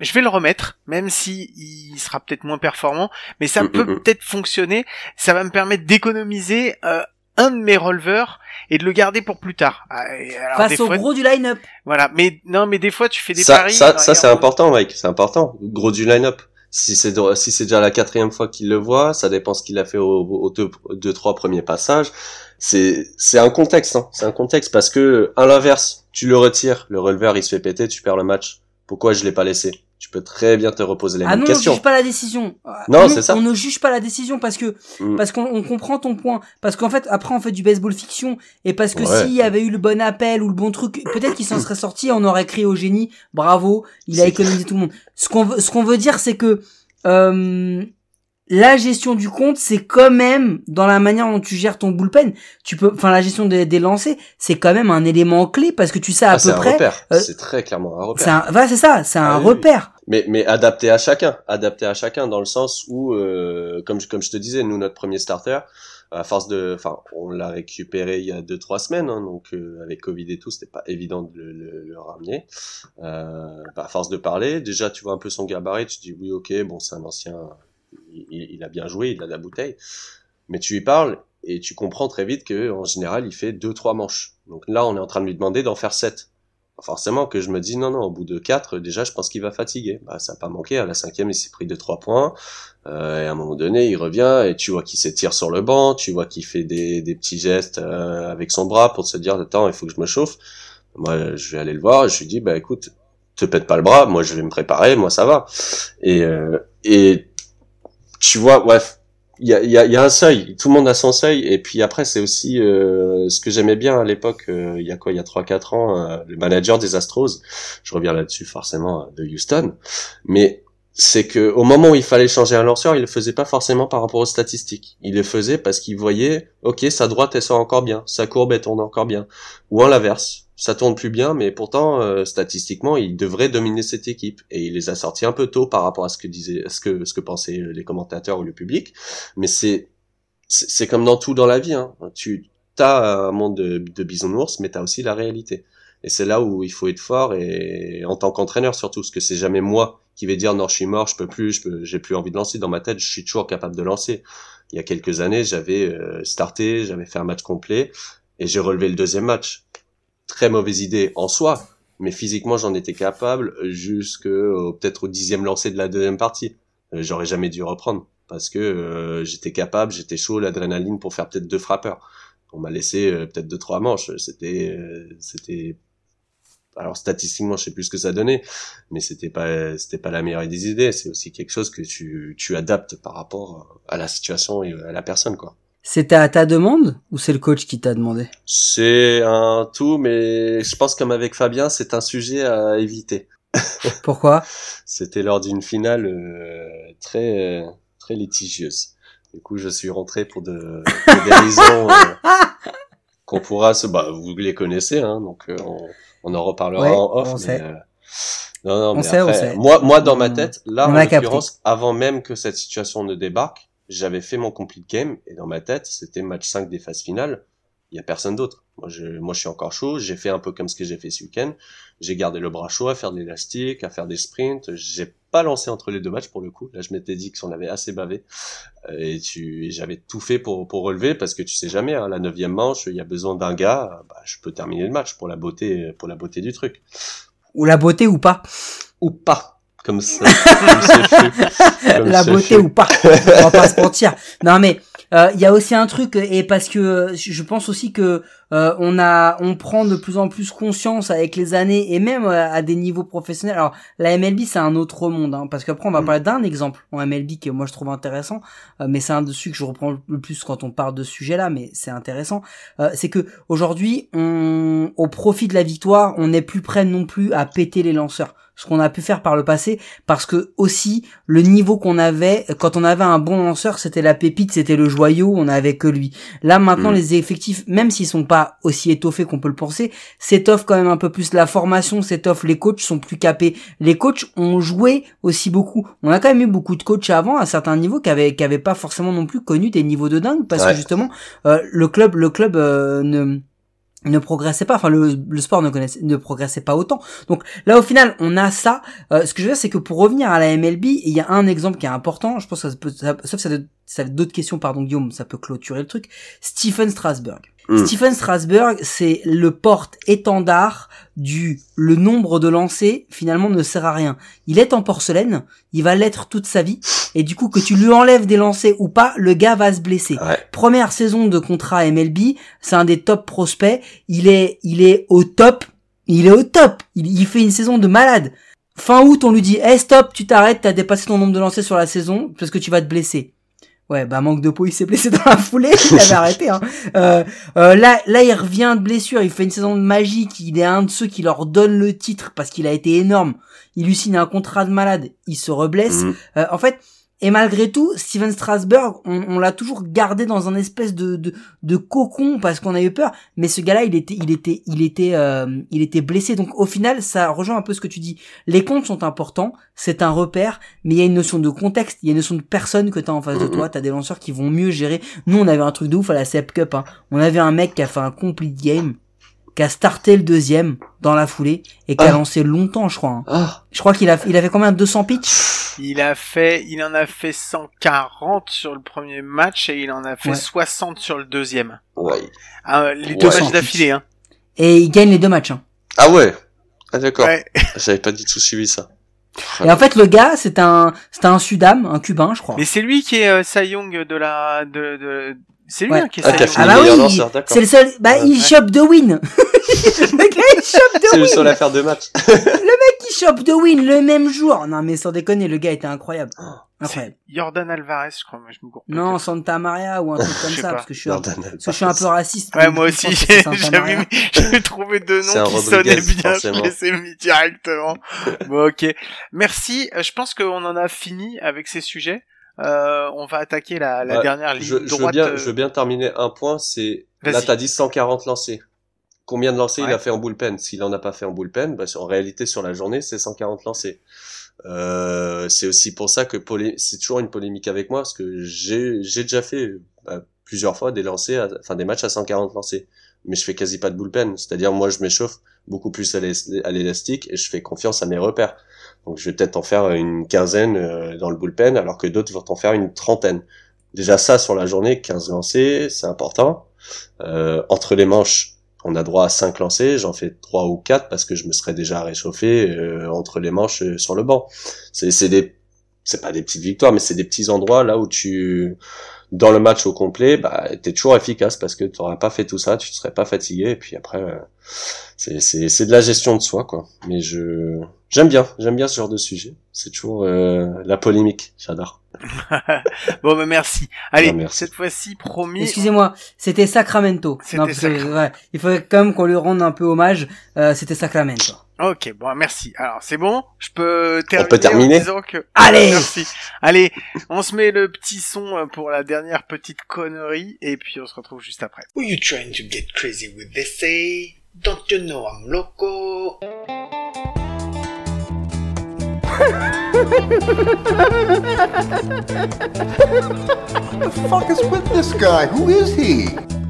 je vais le remettre même si il sera peut-être moins performant mais ça Mm, peut mm, mm. peut-être fonctionner ça va me permettre d'économiser euh, un de mes releveurs et de le garder pour plus tard Ah, alors, Face au fois- gros du line-up. voilà, mais non, mais des fois tu fais des Ça, paris. ça, dans ça c'est important, Mike. C'est important. Gros du line-up. Si c'est si c'est déjà la quatrième fois qu'il le voit, ça dépend ce qu'il a fait aux, aux deux, deux, trois premiers passages. C'est, c'est un contexte, hein. C'est un contexte parce que, à l'inverse, tu le retires, le releveur il se fait péter, tu perds le match. Pourquoi je l'ai pas laissé? Peux très bien te reposer les Ah non, on juge pas la décision. Non, c'est ça. On ne juge pas la décision parce que Mm. parce qu'on on comprend ton point. Parce qu'en fait, après, on fait du baseball fiction et parce que Ouais. s'il y avait eu le bon appel ou le bon truc, peut-être qu'il s'en serait sorti. et On aurait crié au génie, bravo, il a économisé tout le monde. Ce qu'on veut, ce qu'on veut dire, c'est que euh, la gestion du compte, c'est quand même dans la manière dont tu gères ton bullpen. Tu peux, enfin, la gestion des, des lancers, c'est quand même un élément clé parce que tu sais à Ah, peu c'est un près. repère. euh, c'est très clairement un repère. C'est un, voilà, c'est ça, c'est un Ah oui. repère. Mais, mais adapté à chacun, adapté à chacun dans le sens où, euh, comme, je- comme je te disais, nous notre premier starter, à force de, enfin, on l'a récupéré il y a deux trois semaines, hein, donc euh, avec Covid et tout, c'était pas évident de le, le- le ramener. Euh, bah, à force de parler, déjà tu vois un peu son gabarit, tu dis oui, ok, bon, c'est un ancien, il, il- il a bien joué, il a de la bouteille, mais tu lui parles et tu comprends très vite que en général il fait deux trois manches. Donc là, on est en train de lui demander d'en faire sept forcément que je me dis non non au bout de quatre déjà je pense qu'il va fatiguer. Bah ça a pas manqué à la cinquième il s'est pris deux trois points. Euh, et à un moment donné il revient et tu vois qu'il s'étire sur le banc tu vois qu'il fait des, des petits gestes euh, avec son bras pour se dire attends il faut que je me chauffe. Moi je vais aller le voir je lui dis bah écoute te pète pas le bras moi je vais me préparer moi ça va. Et euh, et tu vois bref il y a, y, a, y a un seuil, tout le monde a son seuil, et puis après c'est aussi euh, ce que j'aimais bien à l'époque, euh, il y a quoi, il y a 3-4 ans, euh, le manager des Astros, je reviens là-dessus forcément euh, de Houston, mais c'est que au moment où il fallait changer un lanceur, il le faisait pas forcément par rapport aux statistiques. Il le faisait parce qu'il voyait, ok, sa droite elle sort encore bien, sa courbe elle tourne encore bien, ou en l'inverse, ça tourne plus bien, mais pourtant euh, statistiquement il devrait dominer cette équipe et il les a sortis un peu tôt par rapport à ce que disaient, ce que ce que pensaient les commentateurs ou le public. Mais c'est c'est comme dans tout dans la vie, hein. tu as un monde de, de bisounours, mais t'as aussi la réalité. Et c'est là où il faut être fort et en tant qu'entraîneur surtout, parce que c'est jamais moi qui vais dire non, je suis mort, je peux plus, je peux, j'ai plus envie de lancer. Dans ma tête, je suis toujours capable de lancer. Il y a quelques années, j'avais euh, starté, j'avais fait un match complet et j'ai relevé le deuxième match. Très mauvaise idée en soi, mais physiquement j'en étais capable jusque peut-être au dixième lancer de la deuxième partie. Euh, j'aurais jamais dû reprendre parce que euh, j'étais capable, j'étais chaud, l'adrénaline pour faire peut-être deux frappeurs. On m'a laissé peut-être deux trois manches. C'était c'était alors statistiquement je sais plus ce que ça donnait mais c'était pas c'était pas la meilleure des idées c'est aussi quelque chose que tu tu adaptes par rapport à la situation et à la personne quoi c'était à ta demande ou c'est le coach qui t'a demandé? C'est un tout mais je pense comme avec Fabien c'est un sujet à éviter. (laughs) Pourquoi? C'était lors d'une finale euh, très très litigieuse. Du coup je suis rentré pour de, des (laughs) raisons euh, qu'on pourra se bah vous les connaissez hein donc euh, on on en reparlera en off. mais, euh, non, non, mais après, moi, moi, dans ma tête, là, en l'occurrence, avant même que cette situation ne débarque, j'avais fait mon complete game et dans ma tête, c'était match 5 des phases finales. Il y a personne d'autre. Moi, je, moi, je suis encore chaud. J'ai fait un peu comme ce que j'ai fait ce week-end. J'ai gardé le bras chaud à faire de l'élastique, à faire des sprints. J'ai pas lancé entre les deux matchs pour le coup. Là, je m'étais dit que j'en avait assez bavé. Euh, et tu, j'avais tout fait pour, pour relever parce que tu sais jamais, hein, la neuvième manche, il y a besoin d'un gars, bah, je peux terminer le match pour la beauté, pour la beauté du truc. Ou la beauté ou pas. Ou pas. Comme ça. comme (laughs) la beauté ou pas. On va pas se mentir. Non mais, il euh, y a aussi un truc et parce que je pense aussi que euh, on a on prend de plus en plus conscience avec les années et même euh, à des niveaux professionnels. Alors la MLB c'est un autre monde hein, parce qu'après on va mm. parler d'un exemple en MLB que moi je trouve intéressant, mais c'est un dessus que je reprends le plus quand on parle de ce sujet-là, mais c'est intéressant. c'est que aujourd'hui on au profit de la victoire, on n'est plus prêt non plus à péter les lanceurs ce qu'on a pu faire par le passé parce que aussi le niveau qu'on avait quand on avait un bon lanceur c'était la pépite c'était le joyau on avait que lui là maintenant mm. les effectifs même s'ils sont pas aussi étoffés qu'on peut le penser s'étoffent quand même un peu plus la formation s'étoffe les coachs sont plus capés les coachs ont joué aussi beaucoup on a quand même eu beaucoup de coachs avant à certains niveaux qui avaient qui avaient pas forcément non plus connu des niveaux de dingue parce que justement euh, le club le club euh, ne ne progressait pas, enfin le, le sport ne, connaissait, ne progressait pas autant. Donc là au final on a ça. Euh, ce que je veux dire c'est que pour revenir à la MLB, il y a un exemple qui est important. Je pense que ça peut, ça, sauf ça, ça d'autres questions, pardon Guillaume, ça peut clôturer le truc. Stephen Strasberg. Mm. Stephen Strasberg, c'est le porte-étendard du le nombre de lancers finalement ne sert à rien. Il est en porcelaine, il va l'être toute sa vie et du coup que tu lui enlèves des lancers ou pas, le gars va se blesser. Première saison de contrat MLB, c'est un des top prospects, il est il est au top, il est au top, il, fait une saison de malade. Fin août, on lui dit "Eh stop, tu t'arrêtes, t'as dépassé ton nombre de lancers sur la saison parce que tu vas te blesser." Ouais, bah manque de peau, il s'est blessé dans la foulée, il avait (laughs) arrêté. Hein. Euh, euh, là, là, il revient de blessure, il fait une saison de magie, il est un de ceux qui leur donne le titre parce qu'il a été énorme. Il lui signe un contrat de malade, il se reblesse. Mhm. Euh, en fait, et malgré tout, Steven Strasberg, on, l'a toujours gardé dans un espèce de, de, de cocon parce qu'on a eu peur. Mais ce gars-là, il était, il était, il était, euh, il était blessé. Donc au final, ça rejoint un peu ce que tu dis. Les comptes sont importants, c'est un repère, mais il y a une notion de contexte, il y a une notion de personne que t'as en face de toi. T'as des lanceurs qui vont mieux gérer. Nous, on avait un truc de ouf à la CEP Cup. Hein. On avait un mec qui a fait un complete game qui a starté le deuxième dans la foulée et qui a ah. lancé longtemps, je crois. Hein. Ah. Je crois qu'il a, il avait combien 200 pitch Il a fait, il en a fait 140 sur le premier match et il en a fait 60 sur le deuxième. Ouais. Ah, les deux matchs d'affilée, hein. Et il gagne les deux matchs. Hein. Ah ouais. Ah d'accord. (laughs) J'avais pas du tout suivi ça. Et en fait, le gars, c'est un, c'est un Sudam, un Cubain, je crois. Mais c'est lui qui est euh, Young de la, de, de, C'est lui Ouais. hein, qui Ah, essaye. qui a de- fini Ah bah meilleur oui, lanceur, d'accord. c'est le seul. Bah, il ouais. chope de win. le gars, (laughs) il chope de C'est le win. seul à faire deux matchs. Il chope de win le même jour. Non, mais sans déconner, le gars était incroyable. Incroyable. C'est Jordan Alvarez, je crois. mais je me Non. Santa Maria ou un (laughs) truc comme ça, parce que je suis un, parce que je suis un peu raciste. Ouais, moi aussi, (laughs) j'ai trouvé deux noms qui Rodriguez, sonnaient bien, je les ai mis directement. bon, ok. Merci, euh, je pense qu'on en a fini avec ces sujets. Euh, on va attaquer la, la dernière ligne Je, je veux droite. bien, je veux bien terminer un point, c'est, là, t'as dit 140 lancés. Combien de lancers il a fait en bullpen? S'il en a pas fait en bullpen, bah, en réalité, sur la journée, c'est 140 lancés. Euh, c'est aussi pour ça que polé- c'est toujours une polémique avec moi, parce que j'ai, déjà fait bah, plusieurs fois des lancers, à- enfin des matchs à 140 lancés, mais je fais quasi pas de bullpen. C'est-à-dire moi, je m'échauffe beaucoup plus à l'élastique et je fais confiance à mes repères. Donc je vais peut-être en faire une quinzaine euh, dans le bullpen, alors que d'autres vont en faire une trentaine. Déjà ça sur la journée, 15 lancés, c'est important. Euh, entre les manches, on a droit à 5 lancés, j'en fais 3 ou 4 parce que je me serais déjà réchauffé euh, entre les manches euh, sur le banc. C'est des c'est pas des petites victoires mais c'est des petits endroits là où tu dans le match au complet, bah t'es toujours efficace parce que t'aurais pas fait tout ça, tu te serais pas fatigué et puis après euh, c'est de la gestion de soi quoi. Mais j'aime bien, j'aime bien ce genre de sujet. C'est toujours euh, la polémique, j'adore. Bon, bah, merci. Allez, merci. cette fois-ci, promis. Excusez-moi, c'était Sacramento. C'était Non, parce que, Sacra- ouais, il faudrait quand même qu'on lui rende un peu hommage. Euh, c'était Sacramento. Ok, bon, merci. Alors, c'est bon? Je peux terminer, peut terminer en disant que... Allez Merci. Allez, on se met le petit son pour la dernière petite connerie, et puis on se retrouve juste après. Who you trying to get crazy with? They say? Don't you know I'm loco? (laughs) fuck is with this guy? Who is he?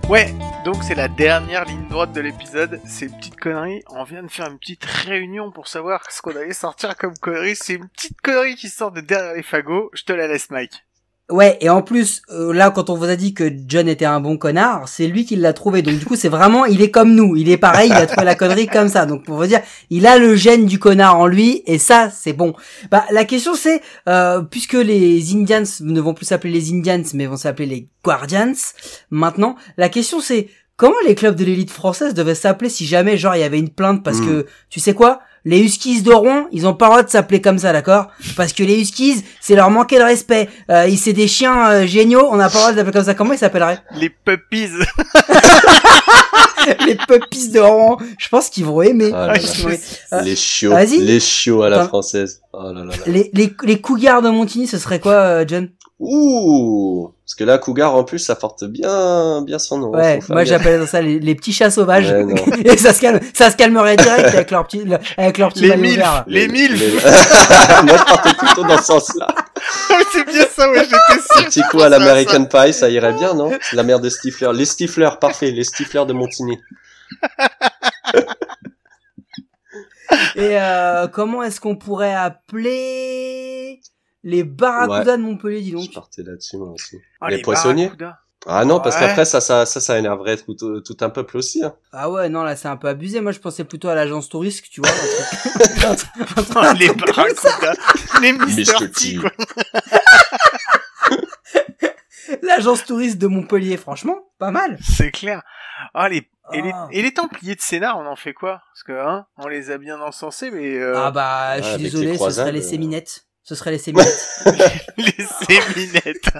Ouais, donc c'est la dernière ligne droite de l'épisode. C'est une petite connerie. On vient de faire une petite réunion pour savoir ce qu'on allait sortir comme connerie. C'est une petite connerie qui sort de derrière les fagots. Je te la laisse, Mike. Ouais, et en plus, euh, là, quand on vous a dit que John était un bon connard, c'est lui qui l'a trouvé. Donc du coup, c'est vraiment, il est comme nous. Il est pareil, il a trouvé la connerie comme ça. Donc pour vous dire, il a le gène du connard en lui, et ça, c'est bon. Bah, la question c'est, euh, puisque les Indians ne vont plus s'appeler les Indians, mais vont s'appeler les Guardians, maintenant, la question c'est, comment les clubs de l'élite française devaient s'appeler si jamais, genre, il y avait une plainte parce Mm. que, tu sais quoi? Les Huskies de Rouen, ils ont pas le droit de s'appeler comme ça, d'accord? Parce que les Huskies, c'est leur manquer de respect. Euh, ils- c'est des chiens euh, géniaux, on n'a pas le droit de l'appeler comme ça. Comment ils s'appelleraient? Les puppies. (laughs) Les puppies de Rouen. Je pense qu'ils vont aimer. Ah là là. vont aimer. Euh, les chiots, vas-y. les chiots à la française. Oh là là là. les, les, les Cougars de Montigny, ce serait quoi, euh, John? Ouh, parce que là, Cougar en plus, ça porte bien, bien son nom. hein, Ouais, moi j'appelle ça les, les petits chats sauvages. Ouais. (laughs) Et ça se calme, ça se calmerait direct avec leur petit, le- avec leur petit Les vert. Les milfs. (laughs) Moi, je partais plutôt dans ce sens-là. (laughs) c'est bien ça, ouais, j'étais Un sûr. petit coup à l'American Pie, ça irait bien, non? C'est La mère de Stifler. Les Stiflers, parfait. Les Stiflers de Montigny. Et euh, comment est-ce qu'on pourrait appeler les Barracudas de Montpellier, dis donc Je partais là-dessus, moi aussi. Ah, les poissonniers barracudas. Ah non, parce Ouais. qu'après, ça, ça, ça, ça énerverait tout, tout un peuple aussi. Hein. Ah ouais, non, là c'est un peu abusé. Moi je pensais plutôt à l'agence touriste, tu vois. un truc- (laughs) les barracudas. Les Mr. T, quoi. (laughs) L'agence touriste de Montpellier, franchement, pas mal. C'est clair. Ah, les... Et, les... Ah. et les Templiers de Sénat, on en fait quoi? Parce que, hein, on les a bien encensés, mais... euh, Ah bah, je suis désolé, ce serait les euh. séminettes. Ce serait les (laughs) séminettes. Les séminettes.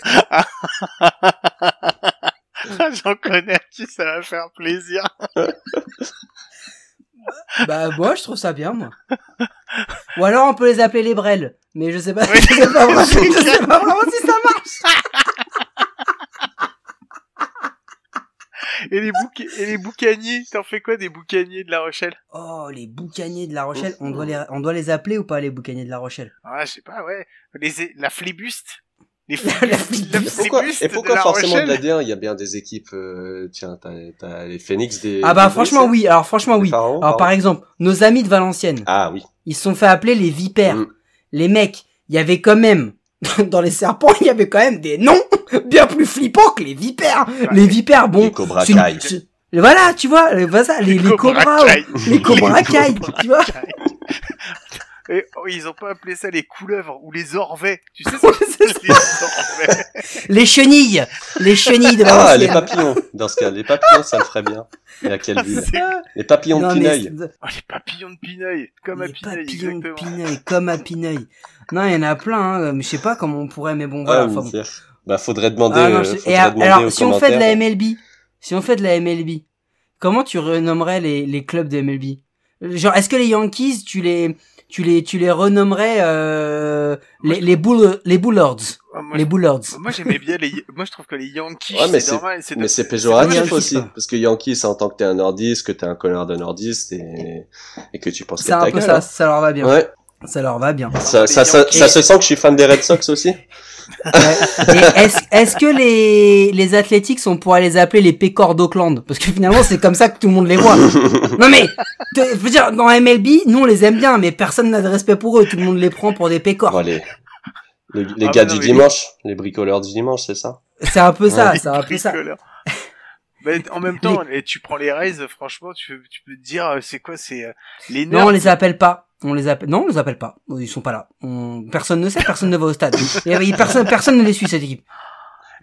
(laughs) J'en connais qui ça va faire plaisir. (laughs) bah moi je trouve ça bien, moi. Ou alors on peut les appeler les brels. Mais je sais pas, Oui. je sais pas vraiment, je sais pas vraiment si ça marche. Et les, bouc... et les boucaniers, t'en fais quoi des boucaniers de La Rochelle? Oh, les boucaniers de La Rochelle, on doit les, on doit les appeler ou pas les boucaniers de La Rochelle? Ah, je sais pas, ouais. Les... La flibuste Les (laughs) La flibuste, flibuste. Pourquoi, et de pourquoi La forcément de Rochelle la D1 Il y a bien des équipes. euh, tiens, t'as, t'as les Phoenix des. Ah bah des franchement Bruxelles. oui, alors franchement oui. Pharaons, Alors par exemple, nos amis de Valenciennes, Ah oui. ils se sont fait appeler les vipères. Mm. Les mecs, il y avait quand même (laughs) dans les serpents, il y avait quand même des noms bien plus flippants que les vipères. Les vipères, bon, Les Cobra c'est une- Kai. c'est- voilà, tu vois, euh, voilà les, les cobras, Kai. les cobras Les Kai, Cobra tu vois. Kai. Et, oh, ils ont pas appelé ça les couleuvres ou les orvets. Tu sais, (laughs) c'est les orvets? Les chenilles, les chenilles de Ah, les papillons. Dans ce cas, les papillons, ça le ferait bien. Et à quelle ville? C'est- Les papillons Non, de Pineuil. Oh, les papillons de Pineuil. Comme à les Pineuil, papillons de. Pineuil, comme à Pineuil. Non, il y en a plein, hein, mais je sais pas comment on pourrait, mais bon, voilà. Ah, Bah, faudrait demander, Ah, non, euh, je- faudrait et a- demander alors, si on fait de la. MLB, si on fait de la MLB, comment tu renommerais les, les clubs de MLB Genre, est-ce que les Yankees, tu les, tu les, tu les renommerais euh, les, les Bull, les Bullards, Oh, moi, les Bullards. moi, j'aimais bien les, moi, je trouve que les Yankees, Ouais, mais c'est normal. c'est de- Mais c'est péjoratif Yankees, aussi, parce que Yankee, c'est en tant que t'es un nordiste, que t'es un connard de nordiste et, et que tu penses C'est qu'à un peu gueule. ça, hein. ça leur va bien. Ouais, Ça leur va bien. ça, les ça, ça, se sent que je suis fan des Red Sox aussi. Est-ce, est-ce que les, les Athletics, on pourrait les appeler les Pécores d'Auckland? Parce que finalement, c'est comme ça que tout le monde les voit. (laughs) non mais, te- je veux dire, dans MLB, nous on les aime bien, mais personne n'a de respect pour eux. Tout le monde les prend pour des Pécores. Bon, les, les, les Ah, gars non, du dimanche, les bricoleurs du dimanche, c'est ça? C'est un peu ça, Les c'est un peu ça. bricoleurs. Mais en même temps, et tu prends les Rays, franchement, tu, tu peux te dire, euh, c'est quoi, c'est euh, les Non, nerds. on les appelle pas. On les appelle. Non, on les appelle pas. Ils sont pas là. On- Personne ne sait, personne ne va au stade. (laughs) Et, et personne, personne ne les suit cette équipe.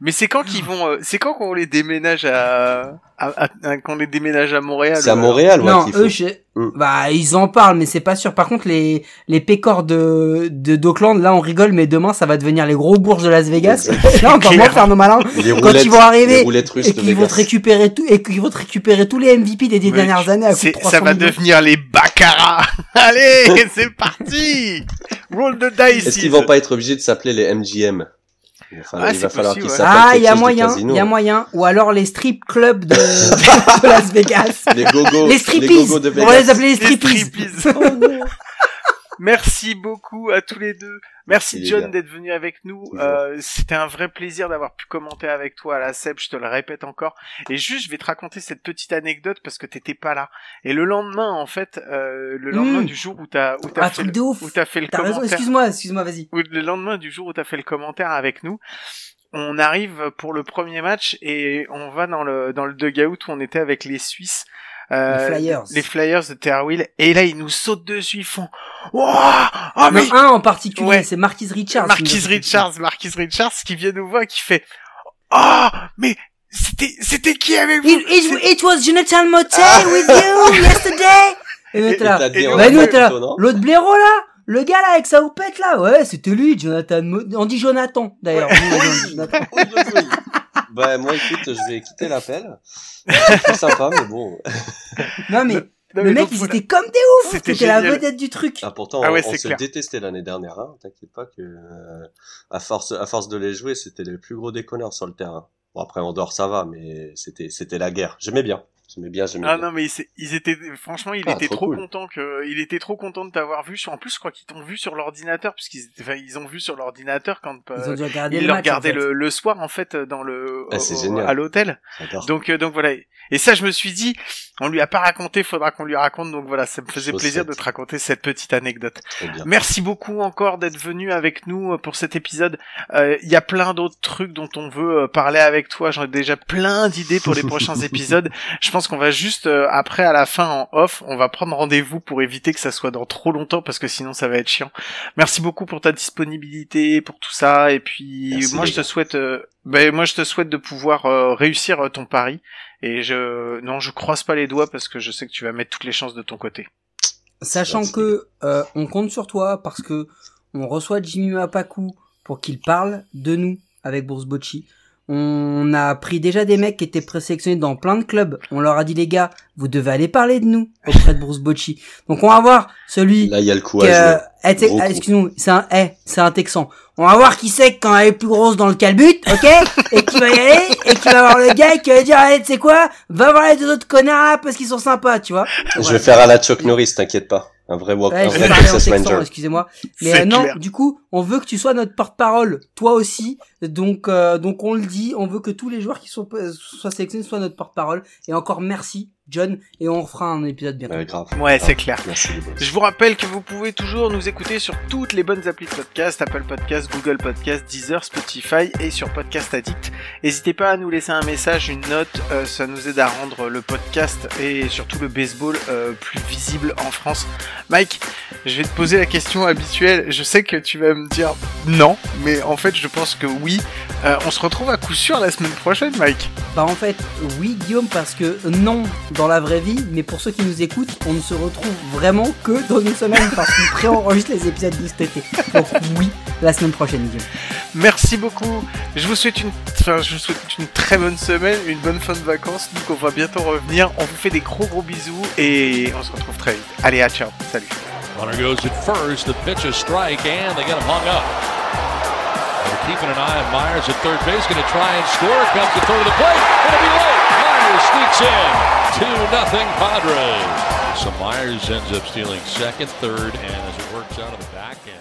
Mais c'est quand qu'ils vont, euh, c'est quand qu'on les déménage à, à, à- à- qu'on les déménage à Montréal. C'est à Montréal, ouais, non, eux, je... Mm. bah, ils en parlent, mais c'est pas sûr. Par contre, les les pécores de de d'Auckland, là, on rigole, mais demain, ça va devenir les gros bourges de Las Vegas. (laughs) là, va moins faire nos malins. Les Quand ils vont arriver les roulettes russes Et qu'ils vont te récupérer tout, et qu'ils vont te récupérer tous les MVP des dix dernières années à coup de c'est- 300 ça va millions. devenir les Baccarat. (laughs) Allez, (laughs) c'est parti. Roll the dice. Est-ce qu'ils vont pas être obligés de s'appeler les MGM Il va falloir, Ah, il va falloir possible, qu'ils ouais. s'appellent Ah, il y a moyen, il y a moyen. Ou alors les strip clubs de, (laughs) de Las Vegas. Les gogos, Les les gogos de On va les appeler les Les striptease. striptease. Merci beaucoup à tous les deux. Merci John d'être venu avec nous. Euh, C'était un vrai plaisir d'avoir pu commenter avec toi à la SEP, je te le répète encore. Et juste, je vais te raconter cette petite anecdote parce que t'étais pas là. Et le lendemain, en fait, euh, le lendemain Mm. du jour où t'as où t'as Ah, fait, truc le- où fait commentaire, excuse-moi, excuse-moi, vas-y. ou le lendemain du jour où t'as fait le commentaire avec nous, on arrive pour le premier match et on va dans le dans le dugout où on était avec les Suisses. Euh, Les Flyers. les Flyers de Terrell et là ils nous sautent dessus ils font oh mais un en particulier, Ouais. c'est Marquis Richards. Marquis Richards Marquis Richards qui vient nous voir qui fait oh mais c'était c'était qui avec vous? It, it, it was Jonathan Motet with you yesterday. (laughs) Et nous, Et- là. Et Bah, nous, là. non L'autre blaireau, là. Le gars, là, avec sa houppette, là. Ouais, c'était lui, Jonathan Mo- On dit Jonathan, d'ailleurs. (laughs) Oui, oui, oui. Bah, moi, écoute, je vais quitter l'appel. (laughs) C'est sympa, mais bon. Non, mais, Non, le mais mec, ils étaient comme des ouf. C'était la vedette du truc. Ah, pourtant, Ah ouais, on, se clair. détestait l'année dernière, hein. T'inquiète pas que, euh, à force, à force de les jouer, c'était les plus gros déconneurs sur le terrain. Bon, après, en dehors, ça va, mais c'était, c'était la guerre. J'aimais bien. J'aimais bien, j'aimais Ah bien. non mais ils, ils étaient franchement il Ah, était trop trop cool. content que il était trop content de t'avoir vu en plus je crois qu'ils t'ont vu sur l'ordinateur puisqu'ils étaient- enfin, ils ont vu sur l'ordinateur quand euh, Ils ont dû regarder ils le regardaient en fait. le, le soir en fait dans le Ah, au- à l'hôtel donc euh, donc voilà et ça je me suis dit on lui a pas raconté faudra qu'on lui raconte donc voilà ça me faisait Chose plaisir de te raconter cette petite anecdote. Merci beaucoup encore d'être venu avec nous euh, pour cet épisode. Euh, Il y a plein d'autres trucs dont on veut euh, parler avec toi. J'en ai déjà plein d'idées pour les prochains (laughs) épisodes. Je pense qu'on va juste euh, après à la fin en off, on va prendre rendez-vous pour éviter que ça soit dans trop longtemps parce que sinon ça va être chiant. Merci beaucoup pour ta disponibilité, pour tout ça et puis Merci, moi je te souhaite euh, ben, moi je te souhaite de pouvoir euh, réussir euh, ton pari et je non, je croise pas les doigts parce que je sais que tu vas mettre toutes les chances de ton côté. Sachant Merci. que euh, on compte sur toi parce que on reçoit Jimmy Mapaku pour qu'il parle de nous avec Bourse Bocci. On a pris déjà des mecs qui étaient présélectionnés dans plein de clubs. On leur a dit les gars, vous devez aller parler de nous auprès de Bourse Bocci. Donc on va voir celui Là, il y a le coup eh, ah, coup. excuse-nous, c'est un, eh, c'est un Texan. On va voir qui c'est quand elle est plus grosse dans le calbut, ok? (laughs) Et qui va y aller, et qui va voir le gars et qui va dire, allez, tu sais quoi? Va voir les deux autres connards là parce qu'ils sont sympas, tu vois? Je vais faire à la Chuck Norris, t'inquiète pas. Un vrai walk, Ouais, un vrai Texas Ranger. excusez-moi. Mais euh, non, clair. du coup, on veut que tu sois notre porte-parole, toi aussi. Donc, euh, donc on le dit, on veut que tous les joueurs qui sont euh, soient sélectionnés soient notre porte-parole. Et encore merci John, et on refera un épisode bientôt. Ouais, grave. Ouais, c'est clair. Merci. Je vous rappelle que vous pouvez toujours nous écouter sur toutes les bonnes applis de podcast, Apple Podcast, Google Podcast, Deezer, Spotify et sur Podcast Addict. N'hésitez pas à nous laisser un message, une note, euh, ça nous aide à rendre le podcast et surtout le baseball euh, plus visible en France. Mike, je vais te poser la question habituelle. Je sais que tu vas me dire non, mais en fait je pense que oui. Euh, on se retrouve à coup sûr la semaine prochaine, Mike. Bah en fait, oui Guillaume, parce que non dans la vraie vie, mais pour ceux qui nous écoutent, on ne se retrouve vraiment que dans une semaine parce qu'on pré-enregistre les épisodes de cet été. Donc oui, la semaine prochaine Guillaume. Merci beaucoup. Je vous souhaite une, enfin, je vous souhaite une très bonne semaine, une bonne fin de vacances. Donc on va bientôt revenir. On vous fait des gros gros bisous et on se retrouve très vite. Allez, à ciao. Salut. Runner goes at first. The pitch is strike, and they get him hung up. They're keeping an eye on Myers at third base. Going to try and score. Comes to throw to the plate. It'll be late. In. 2 nothing Padres. So Myers ends up stealing second, third, and as it works out of the back end.